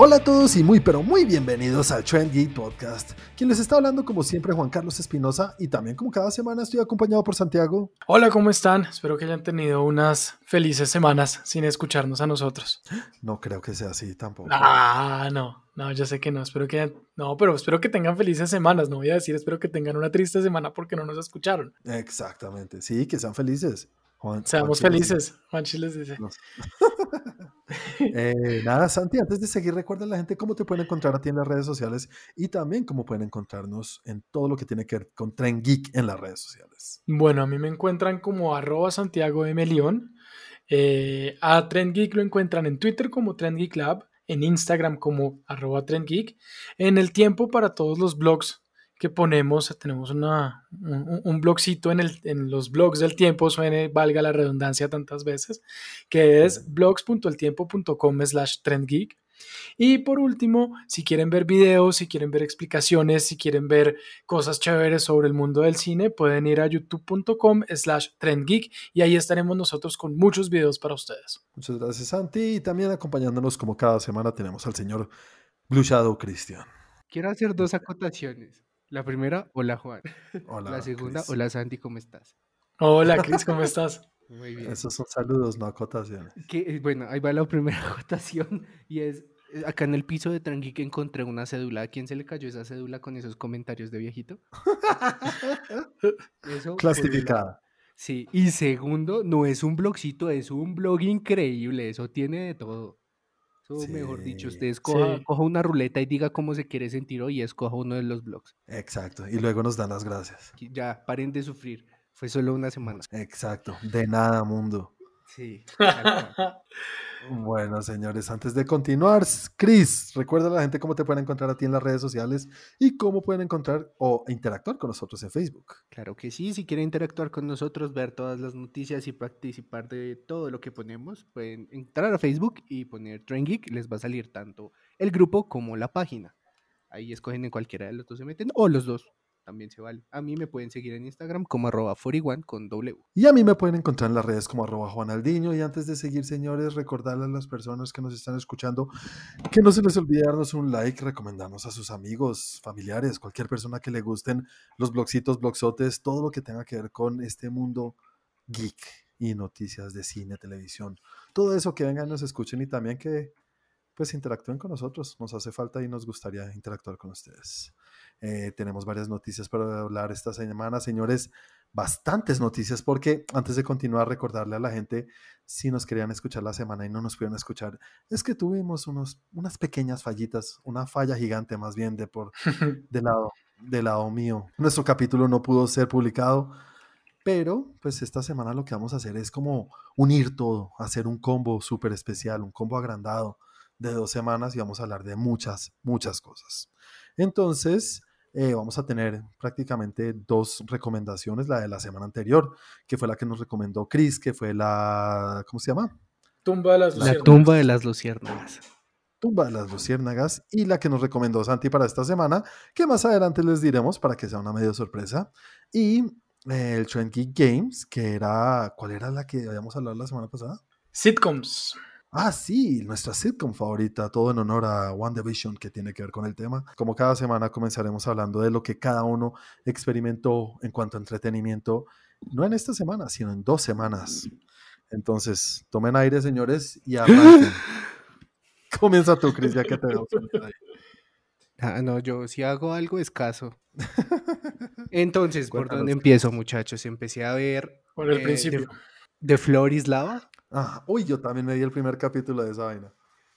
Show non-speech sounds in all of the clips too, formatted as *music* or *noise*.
Hola a todos y muy pero muy bienvenidos al Trend Geek Podcast. Quien les está hablando como siempre Juan Carlos Espinosa y también como cada semana estoy acompañado por Santiago. Hola, ¿cómo están? Espero que hayan tenido unas felices semanas sin escucharnos a nosotros. No creo que sea así tampoco. Ah, no, no, yo sé que no, espero que no, pero espero que tengan felices semanas, no voy a decir espero que tengan una triste semana porque no nos escucharon. Exactamente, sí, que sean felices. Juan, Seamos Juan felices, Juanchi les dice. *laughs* Eh, nada, Santi, antes de seguir, recuerda a la gente cómo te pueden encontrar a ti en las redes sociales y también cómo pueden encontrarnos en todo lo que tiene que ver con Tren Geek en las redes sociales. Bueno, a mí me encuentran como arroba Santiago M. León. Eh, a Trend Geek lo encuentran en Twitter como Trend Geek Lab, en Instagram como arroba Trend Geek, en el tiempo para todos los blogs que ponemos, tenemos una, un, blogcito en, el, en los blogs del tiempo, suene, valga la redundancia tantas veces, que es blogs.eltiempo.com slash trendgeek. Y por último, si quieren ver videos, si quieren ver explicaciones, si quieren ver cosas chéveres sobre el mundo del cine, pueden ir a youtube.com slash trendgeek y ahí estaremos nosotros con muchos videos para ustedes. Muchas gracias, Santi. Y también acompañándonos como cada semana tenemos al señor Blue Shadow Cristian. Quiero hacer dos acotaciones. La primera, *laughs* *laughs* hola Juan. Hola. La segunda, hola Santi, ¿cómo estás? Hola *laughs* Cris, ¿cómo estás? Muy bien. Esos son saludos, no acotaciones. Que, bueno, ahí va la primera acotación y es, eh, acá en el piso de Tranqui que encontré una cédula. ¿A quién se le cayó esa cédula con esos comentarios de viejito? Eso Clasificada. Sí, y segundo, no es un blogcito, es un blog increíble, eso tiene de todo mejor dicho, usted escoja, coja una ruleta y diga cómo se quiere sentir hoy y escoja uno de los blogs. Exacto, y luego nos dan las gracias. Ya, paren de sufrir. Fue solo una semana. Exacto, de nada, mundo. Sí. *laughs* Bueno, señores, antes de continuar, Chris, recuerda a la gente cómo te pueden encontrar a ti en las redes sociales y cómo pueden encontrar o interactuar con nosotros en Facebook. Claro que sí, si quieren interactuar con nosotros, ver todas las noticias y participar de todo lo que ponemos, pueden entrar a Facebook y poner Train Geek, les va a salir tanto el grupo como la página. Ahí escogen en cualquiera de los dos se meten, o los dos también se vale. A mí me pueden seguir en Instagram como arroba 41 con W. Y a mí me pueden encontrar en las redes como arroba Juanaldiño. Y antes de seguir, señores, recordarle a las personas que nos están escuchando que no se les olvide darnos un like, recomendarnos a sus amigos, familiares, cualquier persona que le gusten los blogcitos, blogsotes, todo lo que tenga que ver con este mundo geek y noticias de cine, televisión. Todo eso que vengan, nos escuchen y también que pues interactúen con nosotros. Nos hace falta y nos gustaría interactuar con ustedes. Eh, tenemos varias noticias para hablar esta semana, señores. Bastantes noticias, porque antes de continuar, recordarle a la gente, si nos querían escuchar la semana y no nos pudieron escuchar, es que tuvimos unos, unas pequeñas fallitas, una falla gigante más bien de por *laughs* del lado, del lado mío. Nuestro capítulo no pudo ser publicado, pero pues esta semana lo que vamos a hacer es como unir todo, hacer un combo súper especial, un combo agrandado de dos semanas y vamos a hablar de muchas, muchas cosas. Entonces, eh, vamos a tener prácticamente dos recomendaciones, la de la semana anterior, que fue la que nos recomendó Chris, que fue la, ¿cómo se llama? Tumba de las Luciérnagas. La tumba de las Luciérnagas. Tumba de las Luciérnagas y la que nos recomendó Santi para esta semana, que más adelante les diremos para que sea una medio sorpresa. Y eh, el Trend Geek Games, que era, ¿cuál era la que habíamos hablado la semana pasada? Sitcoms. Ah, sí, nuestra sitcom favorita, todo en honor a One Division que tiene que ver con el tema. Como cada semana comenzaremos hablando de lo que cada uno experimentó en cuanto a entretenimiento, no en esta semana, sino en dos semanas. Entonces, tomen aire, señores, y arranquen. *laughs* Comienza tú, Cris, ya que te veo. Ah, no, yo si hago algo escaso. *laughs* Entonces, ¿por dónde empiezo, muchachos? Empecé a ver. Por el eh, principio. De, de Lava. Ah, uy, yo también me di el primer capítulo de esa vaina.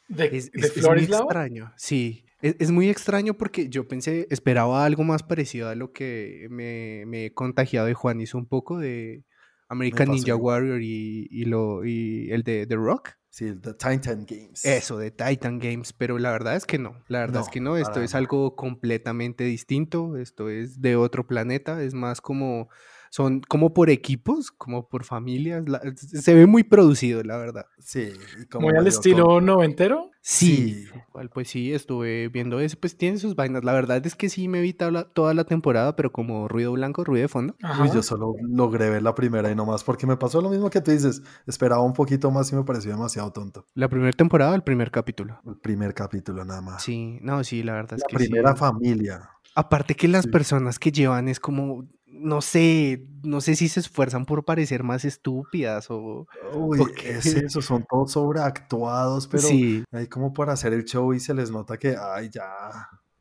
¿De, es, muy extraño, sí. Es, muy extraño porque yo pensé, esperaba algo más parecido a lo que me, me he contagiado de Juan. Hizo un poco de American Ninja Warrior y, lo, y el de The Rock. Sí, el de Titan Games. Eso, de Titan Games, pero la verdad es que no, la verdad es que no, esto es algo completamente distinto, esto es de otro planeta, es más como son como por equipos, como por familias. la- se ve muy producido, la verdad. Sí. como Muy al estilo noventero. Sí, Sí. igual, pues sí, estuve viendo ese, pues tiene sus vainas. La verdad es que sí me vi toda la, toda la temporada, pero como ruido blanco, ruido de fondo. Ajá. Uy, yo solo logré ver la primera y no más, porque me pasó lo mismo que tú dices. Esperaba un poquito más y me pareció demasiado tonto. La primera temporada, el primer capítulo. El primer capítulo nada más. Sí, no, sí, la verdad es la que sí. primera familia. Aparte que las Sí. personas que llevan es como, no sé, no sé si se esfuerzan por parecer más estúpidas o... Uy, Ok. es eso, son todos sobreactuados, pero sí, ahí como para hacer el show y se les nota que, ay, ya,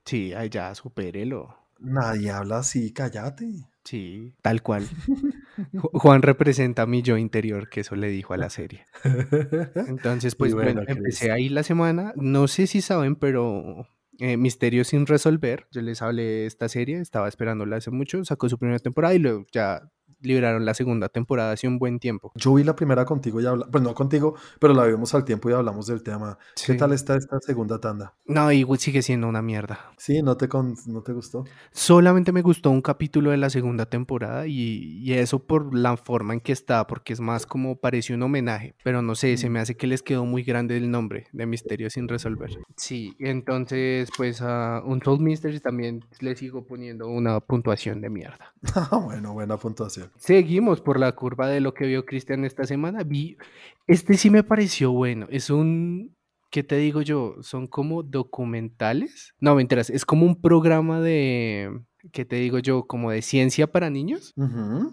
sí, ay, ya, supérelo. nadie habla así, cállate. Sí, tal cual. Ju- Juan representa mi yo interior, que eso le dijo a la serie. *laughs* Entonces, pues bueno, empecé ahí la semana. No sé si saben, pero eh, Misterio sin resolver. Yo les hablé de esta serie, estaba esperándola hace mucho. Sacó su primera temporada y luego ya liberaron la segunda temporada hace un buen tiempo. Yo vi la primera contigo y habla, pues no contigo, pero la vimos al tiempo y hablamos del tema. ¿Qué tal está esta segunda tanda? No, igual sigue siendo una mierda. Sí, ¿no te, con- no te gustó? Solamente me gustó un capítulo de la segunda temporada y, y eso por la forma en que está, porque es más como parece un homenaje, pero no sé, se Mm. me hace que les quedó muy grande el nombre de Misterio sin resolver. Sí, entonces pues a Untold Mysteries también le sigo poniendo una puntuación de mierda. *laughs* Ah, bueno, buena puntuación. Seguimos por la curva de lo que vio Cristian esta semana. Vi, este sí me pareció bueno. Es un, ¿qué te digo yo? Son como documentales. No, me enteras, es como un programa de, ¿qué te digo yo? Como de ciencia para niños.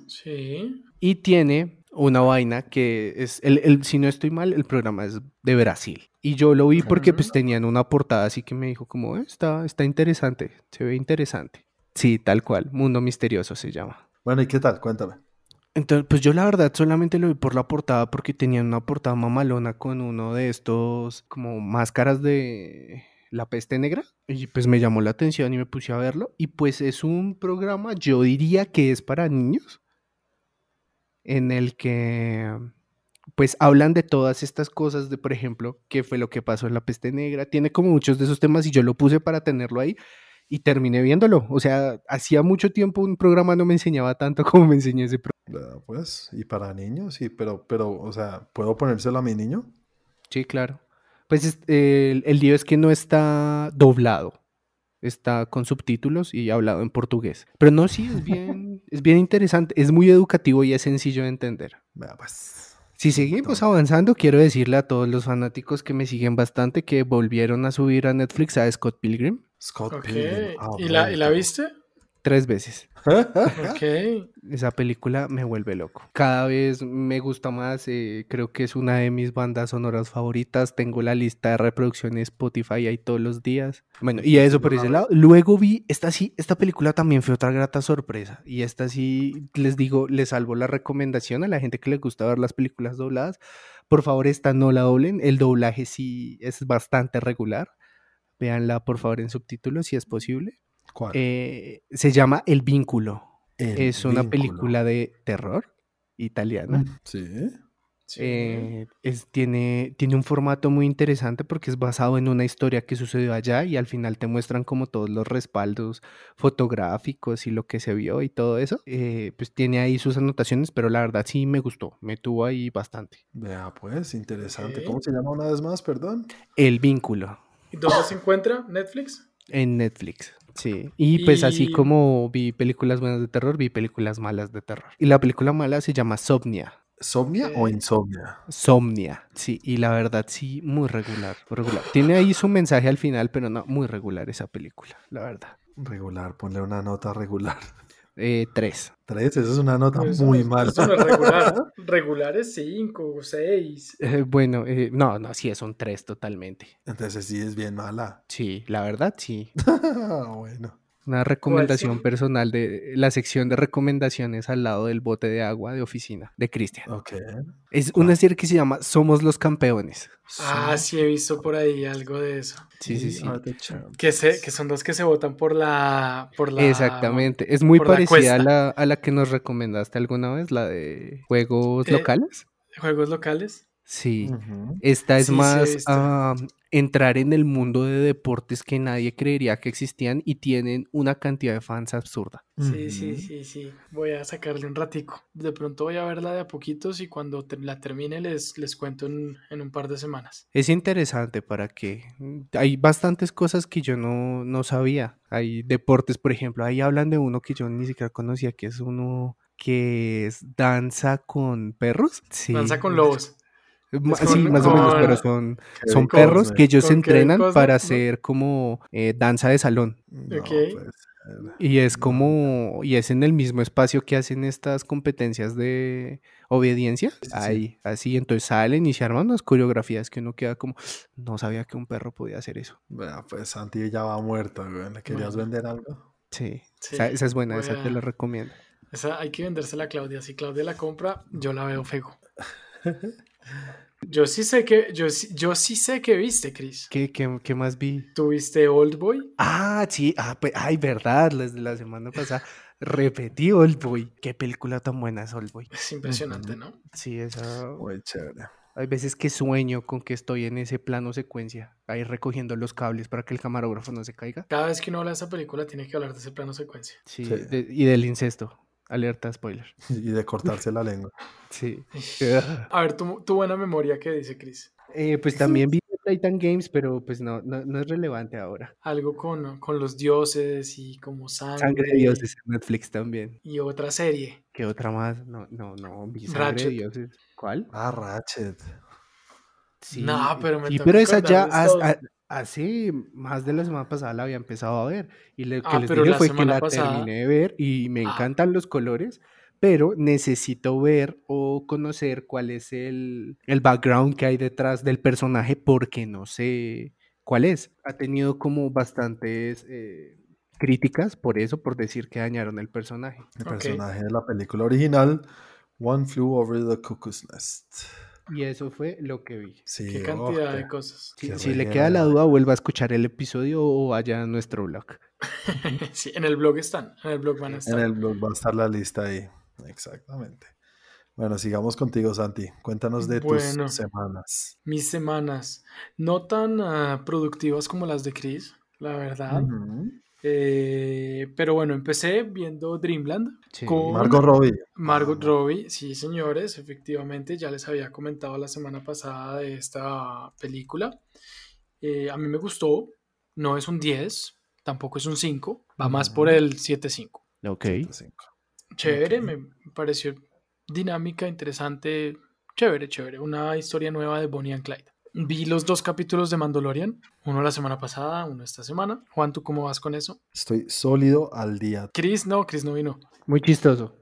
Sí. Y tiene una vaina que es, el, el- si no estoy mal, el programa es de Brasil. Y yo lo vi porque pues tenían una portada así que me dijo como, "Eh, está, está interesante, se ve interesante. Sí, tal cual, Mundo Misterioso se llama. Bueno, ¿y qué tal? Cuéntame. Entonces, pues yo la verdad solamente lo vi por la portada porque tenían una portada mamalona con uno de estos como máscaras de la peste negra y pues me llamó la atención y me puse a verlo y pues es un programa, yo diría que es para niños en el que pues hablan de todas estas cosas de por ejemplo, qué fue lo que pasó en la peste negra, tiene como muchos de esos temas y yo lo puse para tenerlo ahí y terminé viéndolo, o sea, hacía mucho tiempo un programa no me enseñaba tanto *laughs* como me enseñó ese programa. Ah, Pues, y para niños, sí, pero, pero, o sea, ¿puedo ponérselo a mi niño? Sí, claro. Pues es- el, el lío es que no está doblado. Está con subtítulos y hablado en portugués. Pero no, sí, es bien, *laughs* es bien interesante. Es muy educativo y es sencillo de entender. Vea, pues. Si seguimos avanzando, quiero decirle a todos los fanáticos que me siguen bastante que volvieron a subir a Netflix a Scott Pilgrim Scott Ok. Pilgrim. Ah, ¿Y la, ¿Y la viste? tres veces. *laughs* Ok. Esa película me vuelve loco. Cada vez me gusta más. eh, creo que es una de mis bandas sonoras favoritas. Tengo la lista de reproducción en Spotify ahí todos los días. Bueno, y eso por ese lado. Luego vi, esta sí, esta película también fue otra grata sorpresa. Y esta sí, les digo, les salvo la recomendación a la gente que le gusta ver las películas dobladas. Por favor, esta no la doblen. El doblaje sí es bastante regular. Véanla, por favor, en subtítulos si es posible. ¿Cuál? Eh, se llama El Vínculo. El Es una vínculo. película de terror italiana. Mm, Sí. Sí. Eh, es, tiene, tiene un formato muy interesante porque es basado en una historia que sucedió allá y al final te muestran como todos los respaldos fotográficos y lo que se vio y todo eso. Eh, pues tiene ahí sus anotaciones, pero la verdad sí me gustó, me tuvo ahí bastante. Vea, pues, interesante. ¿Cómo se llama una vez más, perdón? El vínculo ¿Y dónde se encuentra? ¿Netflix? en Netflix. Sí, y pues así como vi películas buenas de terror, vi películas malas de terror. Y la película mala se llama Somnia. ¿Somnia o Ok. insomnia? Somnia, sí, y la verdad sí, muy regular, muy regular. Tiene ahí su mensaje al final, pero no, muy regular esa película, la verdad. Regular, ponle una nota regular. Eh, tres. Tres, eso es una nota Eso muy no- mala. Eso no es regular. ¿no? *laughs* Regular es 5 o 6. Eh, bueno, eh, no, no, sí, es un tres totalmente. Entonces sí es bien mala. Sí, la verdad sí. *laughs* bueno. Una recomendación sí? personal de la sección de recomendaciones al lado del bote de agua de oficina de Cristian. Ok. Es una serie que se llama Somos los Campeones. Ah, sí, he visto por ahí algo de eso. Sí, sí, sí. Champs. Que, se, que son dos que se votan por la. Por la Exactamente. Es muy la parecida a la, a la que nos recomendaste alguna vez, la de juegos Eh, locales. Juegos locales. Sí. Esta es Sí, sí he más ah, entrar en el mundo de deportes que nadie creería que existían y tienen una cantidad de fans absurda. Sí, sí, sí, sí. Voy a sacarle un ratico. De pronto voy a verla de a poquitos y cuando te- la termine les, les cuento en, en un par de semanas. Es interesante para que hay bastantes cosas que yo no, no sabía. Hay deportes, por ejemplo, ahí hablan de uno que yo ni siquiera conocía, que es uno que es danza con perros. Sí. Danza con lobos. Es sí, con- más o menos, pero son, son con- perros que ellos entrenan para hacer como eh, danza de salón. No, ser. Y es como, y es en el mismo espacio que hacen estas competencias de obediencia. sí. Ahí, así, entonces salen y se arman unas coreografías que uno queda como, no sabía que un perro podía hacer eso. Pues Santi ya va muerto, güey. ¿Le querías Bueno. vender algo? Sí, Sí, esa, esa es buena, esa te la recomiendo. Esa hay que vendérsela a Claudia. Si Claudia la compra, yo la veo fego. *laughs* Yo sí sé que, yo, sí- yo sí sé que viste, Chris. ¿Qué, qué, qué más vi? ¿Tuviste Old Boy? Ah, sí, ah, pues, ay, verdad, las de la semana pasada. Repetí Oldboy. Qué película tan buena es Oldboy. Es impresionante. ¿no? Sí, esa. Muy chévere. Hay veces que sueño con que estoy en ese plano secuencia, ahí recogiendo los cables para que el camarógrafo no se caiga. Cada vez que uno habla de esa película tiene que hablar de ese plano secuencia. Sí, Sí. de- y del incesto. Alerta spoiler. *laughs* Y de cortarse la lengua. *laughs* Sí. A ver, tu, tu buena memoria, ¿qué dice Chris? Eh, pues también vi Titan Games, pero pues no, no, no es relevante ahora. Algo con, con los dioses y como sangre. Sangre de Dioses en Netflix también. Y otra serie. ¿Qué otra más? No, no, no. Vi Sangre Ratchet. de Dioses. ¿Cuál? Ah, Ratchet. Sí, No, pero me sí, pero esa ya acordar hace más de la semana pasada la había empezado a ver. Y lo que Ah, les dije fue que la pasada- terminé de ver y me Ah. encantan los colores, pero necesito ver o conocer cuál es el, el background que hay detrás del personaje porque no sé cuál es. Ha tenido como bastantes eh, críticas por eso, por decir que dañaron el personaje. El personaje de la película original, One Flew Over the Cuckoo's Nest. Y eso fue lo que vi. Sí, Qué oh, cantidad qué- de cosas. Si, Qué si le queda la duda, vuelva a escuchar el episodio o vaya a nuestro blog. *laughs* Sí, en el blog están. En el blog van a En estar. el blog va a estar la lista ahí. Exactamente. Bueno, sigamos contigo, Santi. Cuéntanos de Bueno. tus semanas. Mis semanas. No tan ah, productivas como las de Chris, la verdad. Ujú. Eh, pero bueno, empecé viendo Dreamland Sí. con Margot Robbie. Margot Vamos. Robbie. Sí, señores, efectivamente, ya les había comentado la semana pasada de esta película. Eh, a mí me gustó. No es un 10, tampoco es un 5, va más por el 7.5. Ok. Chévere, Ok. me pareció dinámica, interesante, chévere, chévere. Una historia nueva de Bonnie and Clyde. Vi los dos capítulos de Mandalorian, uno la semana pasada, uno esta semana. Juan, ¿tú cómo vas con eso? Estoy sólido al día. Chris, no, Chris no vino. Muy chistoso.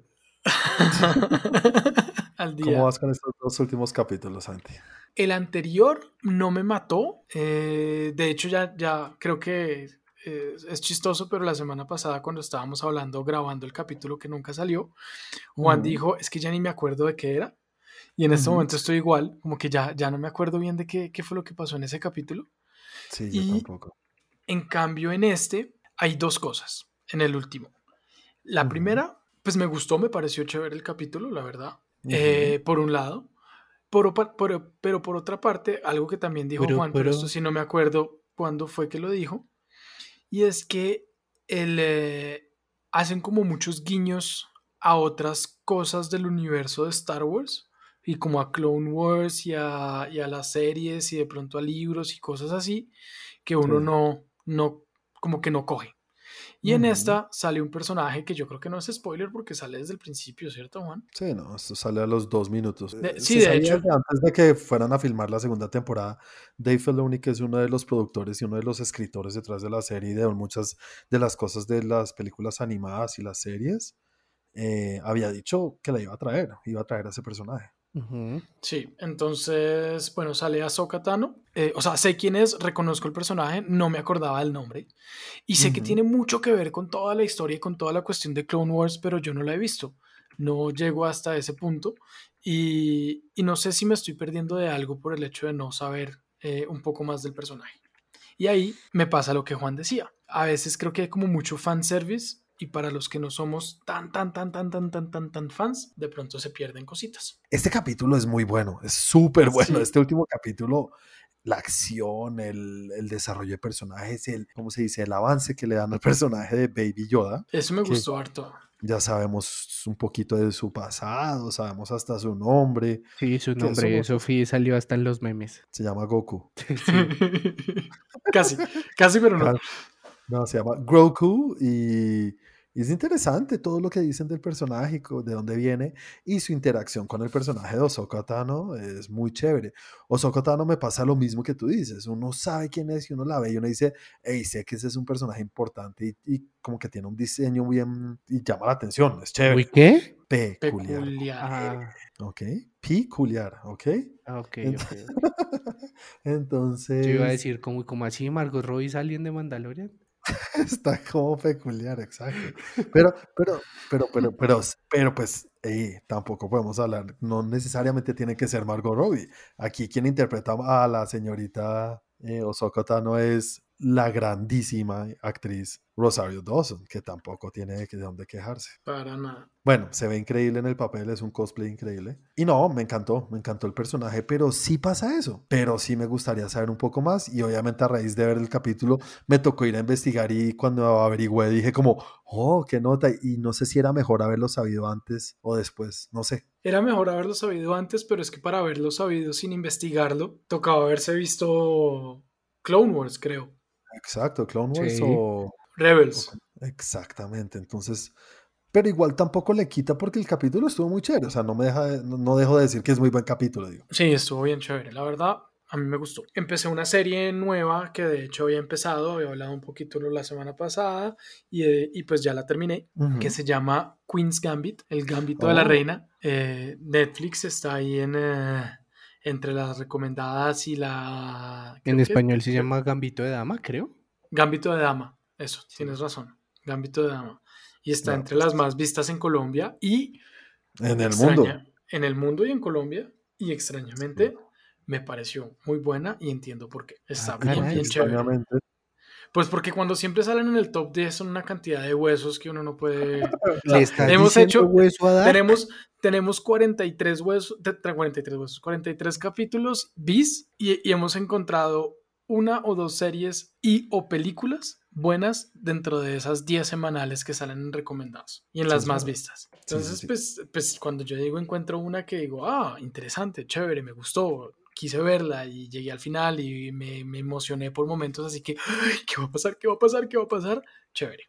*laughs* Al día. ¿Cómo vas con estos dos últimos capítulos, Santi? El anterior no me mató. eh, de hecho, ya, ya creo que eh, es chistoso, pero la semana pasada cuando estábamos hablando, grabando el capítulo que nunca salió, Juan dijo, es que ya ni me acuerdo de qué era. Y en este Ujú. momento estoy igual, como que ya, ya no me acuerdo bien de qué, qué fue lo que pasó en ese capítulo. Sí, yo Y- tampoco. En cambio, en este hay dos cosas, en el último. La Ujú. primera, pues me gustó, me pareció chévere el capítulo, la verdad. Ujú. Eh, por un lado. Por, por- pero por otra parte, algo que también dijo Pero- Juan, pero, pero- esto sí no me acuerdo cuándo fue que lo dijo. Y es que el, eh, hacen como muchos guiños a otras cosas del universo de Star Wars. Y como a Clone Wars y a, y a las series y de pronto a libros y cosas así que uno Sí. no, no, como que no coge. Y en Ujú. esta sale un personaje que yo creo que no es spoiler porque sale desde el principio, ¿cierto, Juan? Sí, no, esto sale a los dos minutos. De- Eh, sí, de hecho. antes de que fueran a filmar la segunda temporada, Dave Filoni, que es uno de los productores y uno de los escritores detrás de la serie y de muchas de las cosas de las películas animadas y las series, eh, había dicho que la iba a traer, iba a traer a ese personaje. Sí, entonces, bueno, sale Ahsoka Tano. Eh, o sea, sé quién es, reconozco el personaje, no me acordaba del nombre. Y sé que tiene mucho que ver con toda la historia y con toda la cuestión de Clone Wars, pero yo no la he visto. No llego hasta ese punto. Y, y no sé si me estoy perdiendo de algo por el hecho de no saber eh, un poco más del personaje. Y ahí me pasa lo que Juan decía. A veces creo que hay como mucho fanservice y para los que no somos tan, tan, tan, tan, tan, tan, tan, tan fans, de pronto se pierden cositas. Este capítulo es muy bueno, es súper bueno. Sí. Este último capítulo, la acción, el, el desarrollo de personajes, el, ¿cómo se dice? El avance que le dan al personaje de Baby Yoda. Eso me gustó harto. Ya sabemos un poquito de su pasado, sabemos hasta su nombre. Sí, su nombre somos- Sofía salió hasta en los memes. Se llama Goku. *laughs* Sí. *laughs* casi, casi, pero no. Claro. No, se llama Groku y es interesante todo lo que dicen del personaje, y de dónde viene y su interacción con el personaje de Ahsoka Tano es muy chévere. Ahsoka Tano me pasa lo mismo que tú dices, uno sabe quién es y uno la ve y uno dice, hey, sé que ese es un personaje importante y, y como que tiene un diseño bien y llama la atención, es chévere. ¿Uy qué? Peculiar. Peculiar. Ok, peculiar, ok. ah, ok, Ent- ok. Entonces, *laughs* Yo iba a decir, como, como así, Margot Robbie salen de Mandalorian. *laughs* Está como peculiar, exacto. Pero, pero, pero, pero, pero, pero pues, eh, tampoco podemos hablar, no necesariamente tiene que ser Margot Robbie. Aquí quien interpreta a la señorita eh, Ahsoka Tano es la grandísima actriz Rosario Dawson, que tampoco tiene de dónde quejarse. Para nada. Bueno, se ve increíble en el papel, es un cosplay increíble. Y no, me encantó, me encantó el personaje, pero sí pasa eso. Pero sí me gustaría saber un poco más y obviamente a raíz de ver el capítulo me tocó ir a investigar y cuando averigüé dije como, oh, qué nota. Y no sé si era mejor haberlo sabido antes o después, no sé. Era mejor haberlo sabido antes, pero es que para haberlo sabido sin investigarlo, tocaba haberse visto Clone Wars, creo. Exacto, Clone Wars Sí. o... Rebels. Exactamente, entonces... Pero igual tampoco le quita porque el capítulo estuvo muy chévere. O sea, no me deja, de- no, no dejo de decir que es muy buen capítulo, digo. Sí, estuvo bien chévere. La verdad, a mí me gustó. Empecé una serie nueva que de hecho había empezado, había hablado un poquito la semana pasada y, eh, y pues ya la terminé, que se llama Queen's Gambit, el gambito de la Oh. reina. Eh, Netflix está ahí en, eh, entre las recomendadas y la... En que- español se llama Gambito de Dama, creo. Gambito de Dama, eso, tienes razón. Gambito de Dama. Y está entre las más vistas en Colombia y En el mundo. en el mundo y en Colombia. Y extrañamente me pareció muy buena y entiendo por qué. Está Ah, bien, caray. bien chévere. Pues porque cuando siempre salen en el top 10 son una cantidad de huesos que uno no puede. *laughs* Estás hemos hecho- hueso a dar. tenemos, tenemos 43 huesos, te- tra- 43 huesos, 43 capítulos bis y, y hemos encontrado una o dos series y o películas buenas dentro de esas 10 semanales que salen en recomendados y en las más vistas. Entonces, sí. Pues, pues cuando yo digo encuentro una que digo, ah, interesante, chévere, me gustó, quise verla y llegué al final y me, me emocioné por momentos, así que, "Ay, ¿qué va a pasar? ¿Qué va a pasar? ¿Qué va a pasar? Chévere,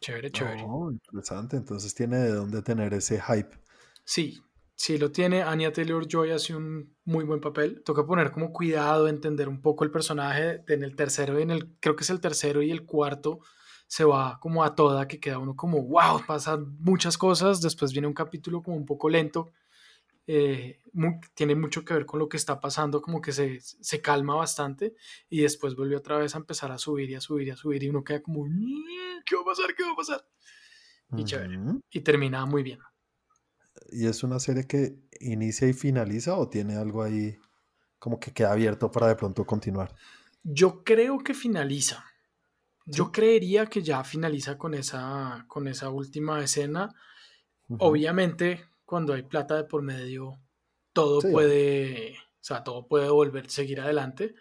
chévere, chévere. Oh, interesante. Entonces tiene de dónde tener ese hype. Sí, sí lo tiene. Anya Taylor Joy hace un muy buen papel. Toca poner como cuidado, entender un poco el personaje. En el tercero y en el, creo que es el tercero y el cuarto, se va como a toda, que queda uno como, wow, pasan muchas cosas. Después viene un capítulo como un poco lento. eh, tiene mucho que ver con lo que está pasando, como que se, se calma bastante y después vuelve otra vez a empezar a subir y a subir y a subir y uno queda como, "Mm, ¿qué va a pasar? ¿Qué va a pasar? Y chévere. Y termina muy bien. ¿Y es una serie que inicia y finaliza o tiene algo ahí como que queda abierto para de pronto continuar? Yo creo que finaliza. Yo creería que ya finaliza con esa, con esa última escena. Obviamente, cuando hay plata de por medio, todo Sí, puede, o sea, todo puede volver a seguir adelante.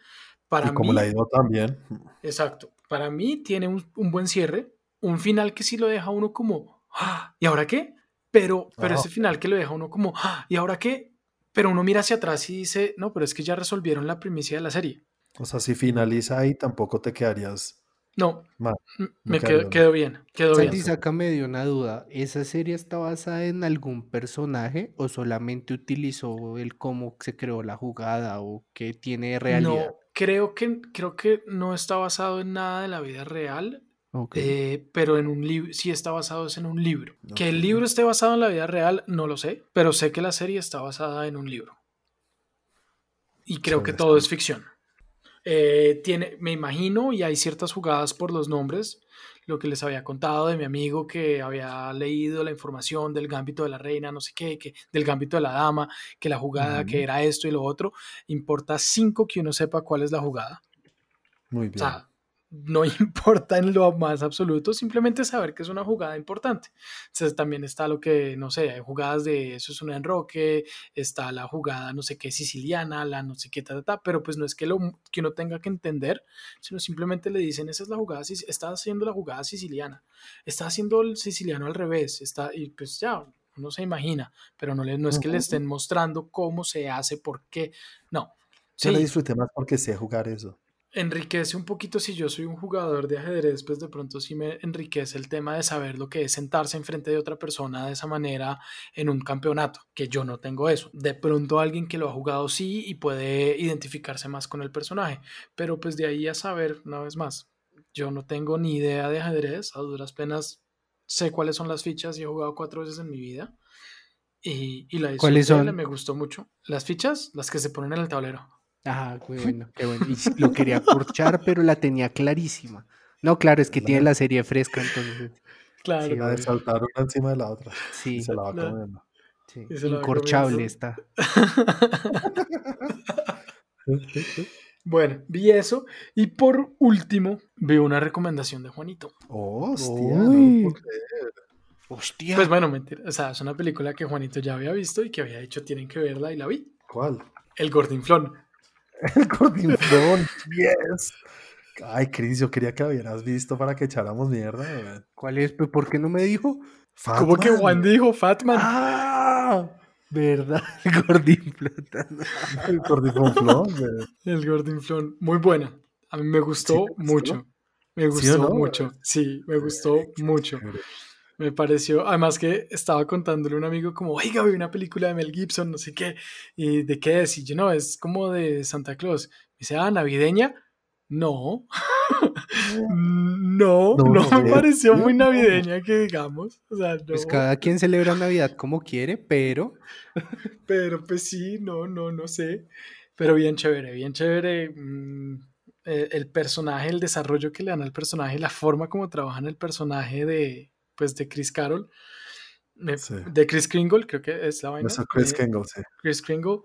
Para y como mí, la ido también. exacto. Para mí tiene un, un buen cierre, un final que sí lo deja uno como, "Ah, ¿y ahora qué? Pero, pero ese final que lo deja uno como, "Ah, ¿y ahora qué? Pero uno mira hacia atrás y dice, no, pero es que ya resolvieron la primicia de la serie. O sea, si finaliza ahí, tampoco te quedarías No, mal. m- No me queda quedó, bien. quedó bien, quedó bien. Sácame de una duda. ¿Esa serie está basada en algún personaje o solamente utilizó el cómo se creó la jugada o qué tiene de realidad? No, creo que, creo que no está basado en nada de la vida real, Eh, pero en un libro, sí está basado es en un libro. Que el libro esté basado en la vida real, no lo sé, pero sé que la serie está basada en un libro. Y creo que todo es ficción. Eh, tiene, me imagino, y hay ciertas jugadas por los nombres, lo que les había contado de mi amigo que había leído la información del gambito de la reina, no sé qué, que, del gambito de la dama, que la jugada, que era esto y lo otro. Importa cinco que uno sepa cuál es la jugada. Muy O bien. sea, no *laughs* importa en lo más absoluto, simplemente saber que es una jugada importante. Entonces también está lo que, no sé, hay jugadas de eso es un enroque, está la jugada no sé qué siciliana, la no sé qué, ta, ta, pero pues no es que, lo, que uno tenga que entender, sino simplemente le dicen, esa es la jugada, está haciendo la jugada siciliana, está haciendo el siciliano al revés, está, y pues ya, uno se imagina, pero no, le, no es que le estén mostrando cómo se hace, por qué, no. Yo le disfruté más porque sé jugar eso enriquece un poquito si yo soy un jugador de ajedrez, pues de pronto sí me enriquece el tema de saber lo que es sentarse enfrente de otra persona de esa manera en un campeonato, que yo no tengo eso. De pronto alguien que lo ha jugado sí y puede identificarse más con el personaje, pero pues de ahí a saber, una vez más, yo no tengo ni idea de ajedrez, a duras penas sé cuáles son las fichas y he jugado cuatro veces en mi vida. Y, y la ¿Cuáles son? me gustó mucho. Las fichas, las que se ponen en el tablero. Ah, qué *laughs* bueno, qué bueno. Y lo quería corchar, pero la tenía clarísima. No, claro, es que tiene la serie fresca, entonces. Claro. Se la saltar una encima de la otra. Sí. se la va comiendo. Sí. Incorchable está. *laughs* bueno, vi eso. Y por último, vi una recomendación de Juanito. hostia, Hostia. Pues bueno, mentira. O sea, es una película que Juanito ya había visto y que había dicho tienen que verla y la vi. ¿Cuál? El Gordinflón. *laughs* El Gordinflón, yes. Ay, Cris, yo quería que lo hubieras visto para que echáramos mierda. ¿Cuál es? ¿Por qué no me dijo? ¿Cómo que Juan dijo Fatman? ¡Ah! ¿Verdad? *laughs* El Gordinflón. El Gordinflón. *laughs* El Gordinflón. Muy buena. A mí me gustó mucho. Me gustó mucho. Sí, me gustó mucho. Me pareció, además que estaba contándole a un amigo como, oiga, vi una película de Mel Gibson, no sé qué, y de qué es, y yo no, es como de Santa Claus. Me dice, ah, navideña. No. *laughs* no, no, me pareció muy navideña que digamos. O sea, no. Pues cada quien celebra Navidad como quiere, pero. *laughs* pero pues sí, no, no, no sé. Pero bien chévere, bien chévere. Mm, eh, el personaje, el desarrollo que le dan al personaje, la forma como trabajan el personaje de, pues de Chris Carroll, de Chris Kringle, creo que es la vaina. Chris Kringle, sí. Chris Kringle,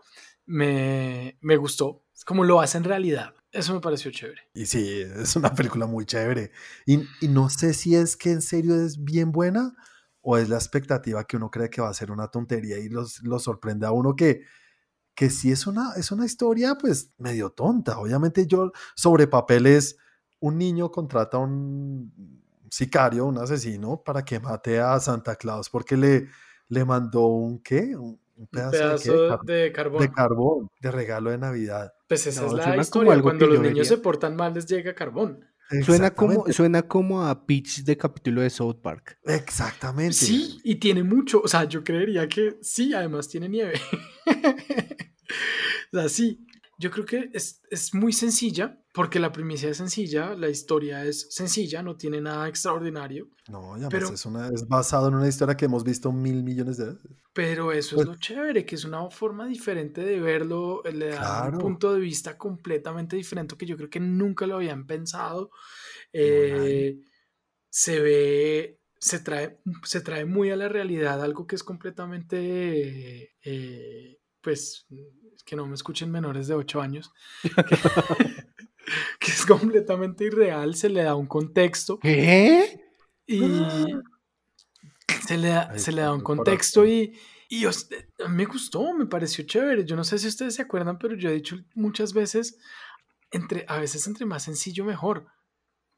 me, me gustó, es como lo hace en realidad. Eso me pareció chévere. Y sí, es una película muy chévere. Y, y, no sé si es que en serio es bien buena o es la expectativa que uno cree que va a ser una tontería y los, lo sorprende a uno que, que sí es una, es una historia pues medio tonta. Obviamente yo sobre papeles, un niño contrata a un sicario, un asesino, para que mate a Santa Claus porque le, le mandó un qué? Un, pedazo, de, carbón. De carbón, de regalo de Navidad. Pues esa es la historia. Cuando los niños se portan mal les llega carbón. Suena como, suena como a Peach de capítulo de South Park. Exactamente. Sí, y tiene mucho. O sea, yo creería que sí, además tiene nieve. *laughs* o sea, sí, yo creo que es, es, muy sencilla, porque la primicia es sencilla, la historia es sencilla, no tiene nada extraordinario. No, ya pero, es, una, es basado en una historia que hemos visto mil millones de veces. Pero eso es pues lo chévere, que es una forma diferente de verlo, le da un punto de vista completamente diferente que yo creo que nunca lo habían pensado. Eh, se ve, se trae, se trae muy a la realidad algo que es completamente, eh, pues que no me escuchen menores de 8 años, *laughs* que, es completamente irreal, se le da un contexto. ¿Qué? Y *gasps* se le da, se le da un contexto y, y me gustó, me pareció chévere. Yo no sé si ustedes se acuerdan, pero yo he dicho muchas veces, entre, a veces entre más sencillo mejor.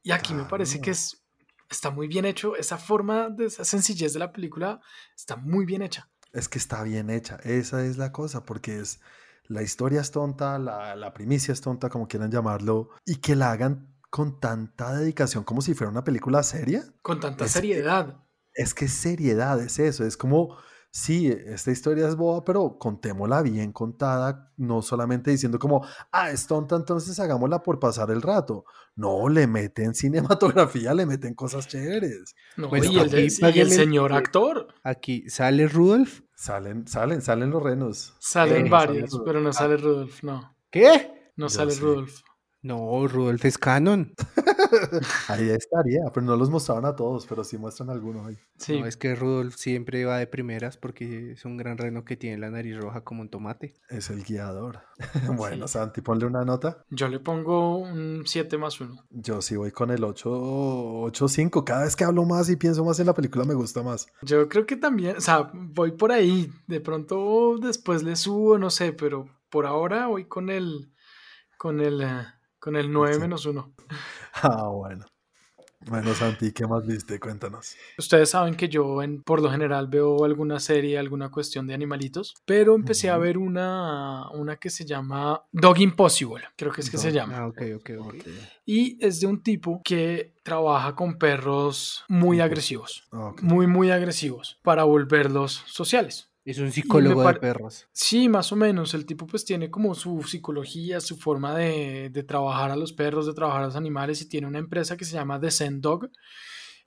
Y aquí me parece que es, está muy bien hecho, esa forma de esa sencillez de la película está muy bien hecha. Es que está bien hecha, esa es la cosa, porque es, la historia es tonta, la, primicia es tonta, como quieran llamarlo, y que la hagan con tanta dedicación como si fuera una película seria. Con tanta seriedad. es que seriedad es eso, es como, sí, esta historia es boba, pero contémosla bien contada, no solamente diciendo como, ah, es tonta, entonces hagámosla por pasar el rato. No, le meten *laughs* cinematografía, le meten cosas chéveres. No, y, el, señor actor. Aquí sale Rudolf Salen, salen, salen los renos. Salen varios, pero no sale Rudolf, no. ¿Qué? No sale Rudolf. No, Rudolf es canon. *laughs* Ahí estaría, pero no los mostraban a todos, pero sí muestran algunos ahí. Sí, No, es que Rudolf siempre va de primeras porque es un gran reno que tiene la nariz roja como un tomate. Es el guiador. *laughs* bueno, Sí. Santi, ponle una nota. yo le pongo un 7 más 1. Yo sí voy con el 8, 8-5. Cada vez que hablo más y pienso más en la película me gusta más. Yo creo que también, o sea, voy por ahí. De pronto después le subo, no sé, pero por ahora voy con el con el eh, con el 9 Sí. menos 1. Ah, bueno. Bueno, Santi, ¿qué más viste? Cuéntanos. Ustedes saben que yo en, por lo general veo alguna serie, alguna cuestión de animalitos, pero empecé a ver una, una que se llama Dog Impossible, creo que es que se llama. Ah, ok, ok, ok. Ok, Y es de un tipo que trabaja con perros muy agresivos, muy, muy agresivos, para volverlos sociales. Es un psicólogo de perros. Sí, más o menos. El tipo pues tiene como su psicología, su forma de, de trabajar a los perros, de trabajar a los animales y tiene una empresa que se llama The Zen Dog,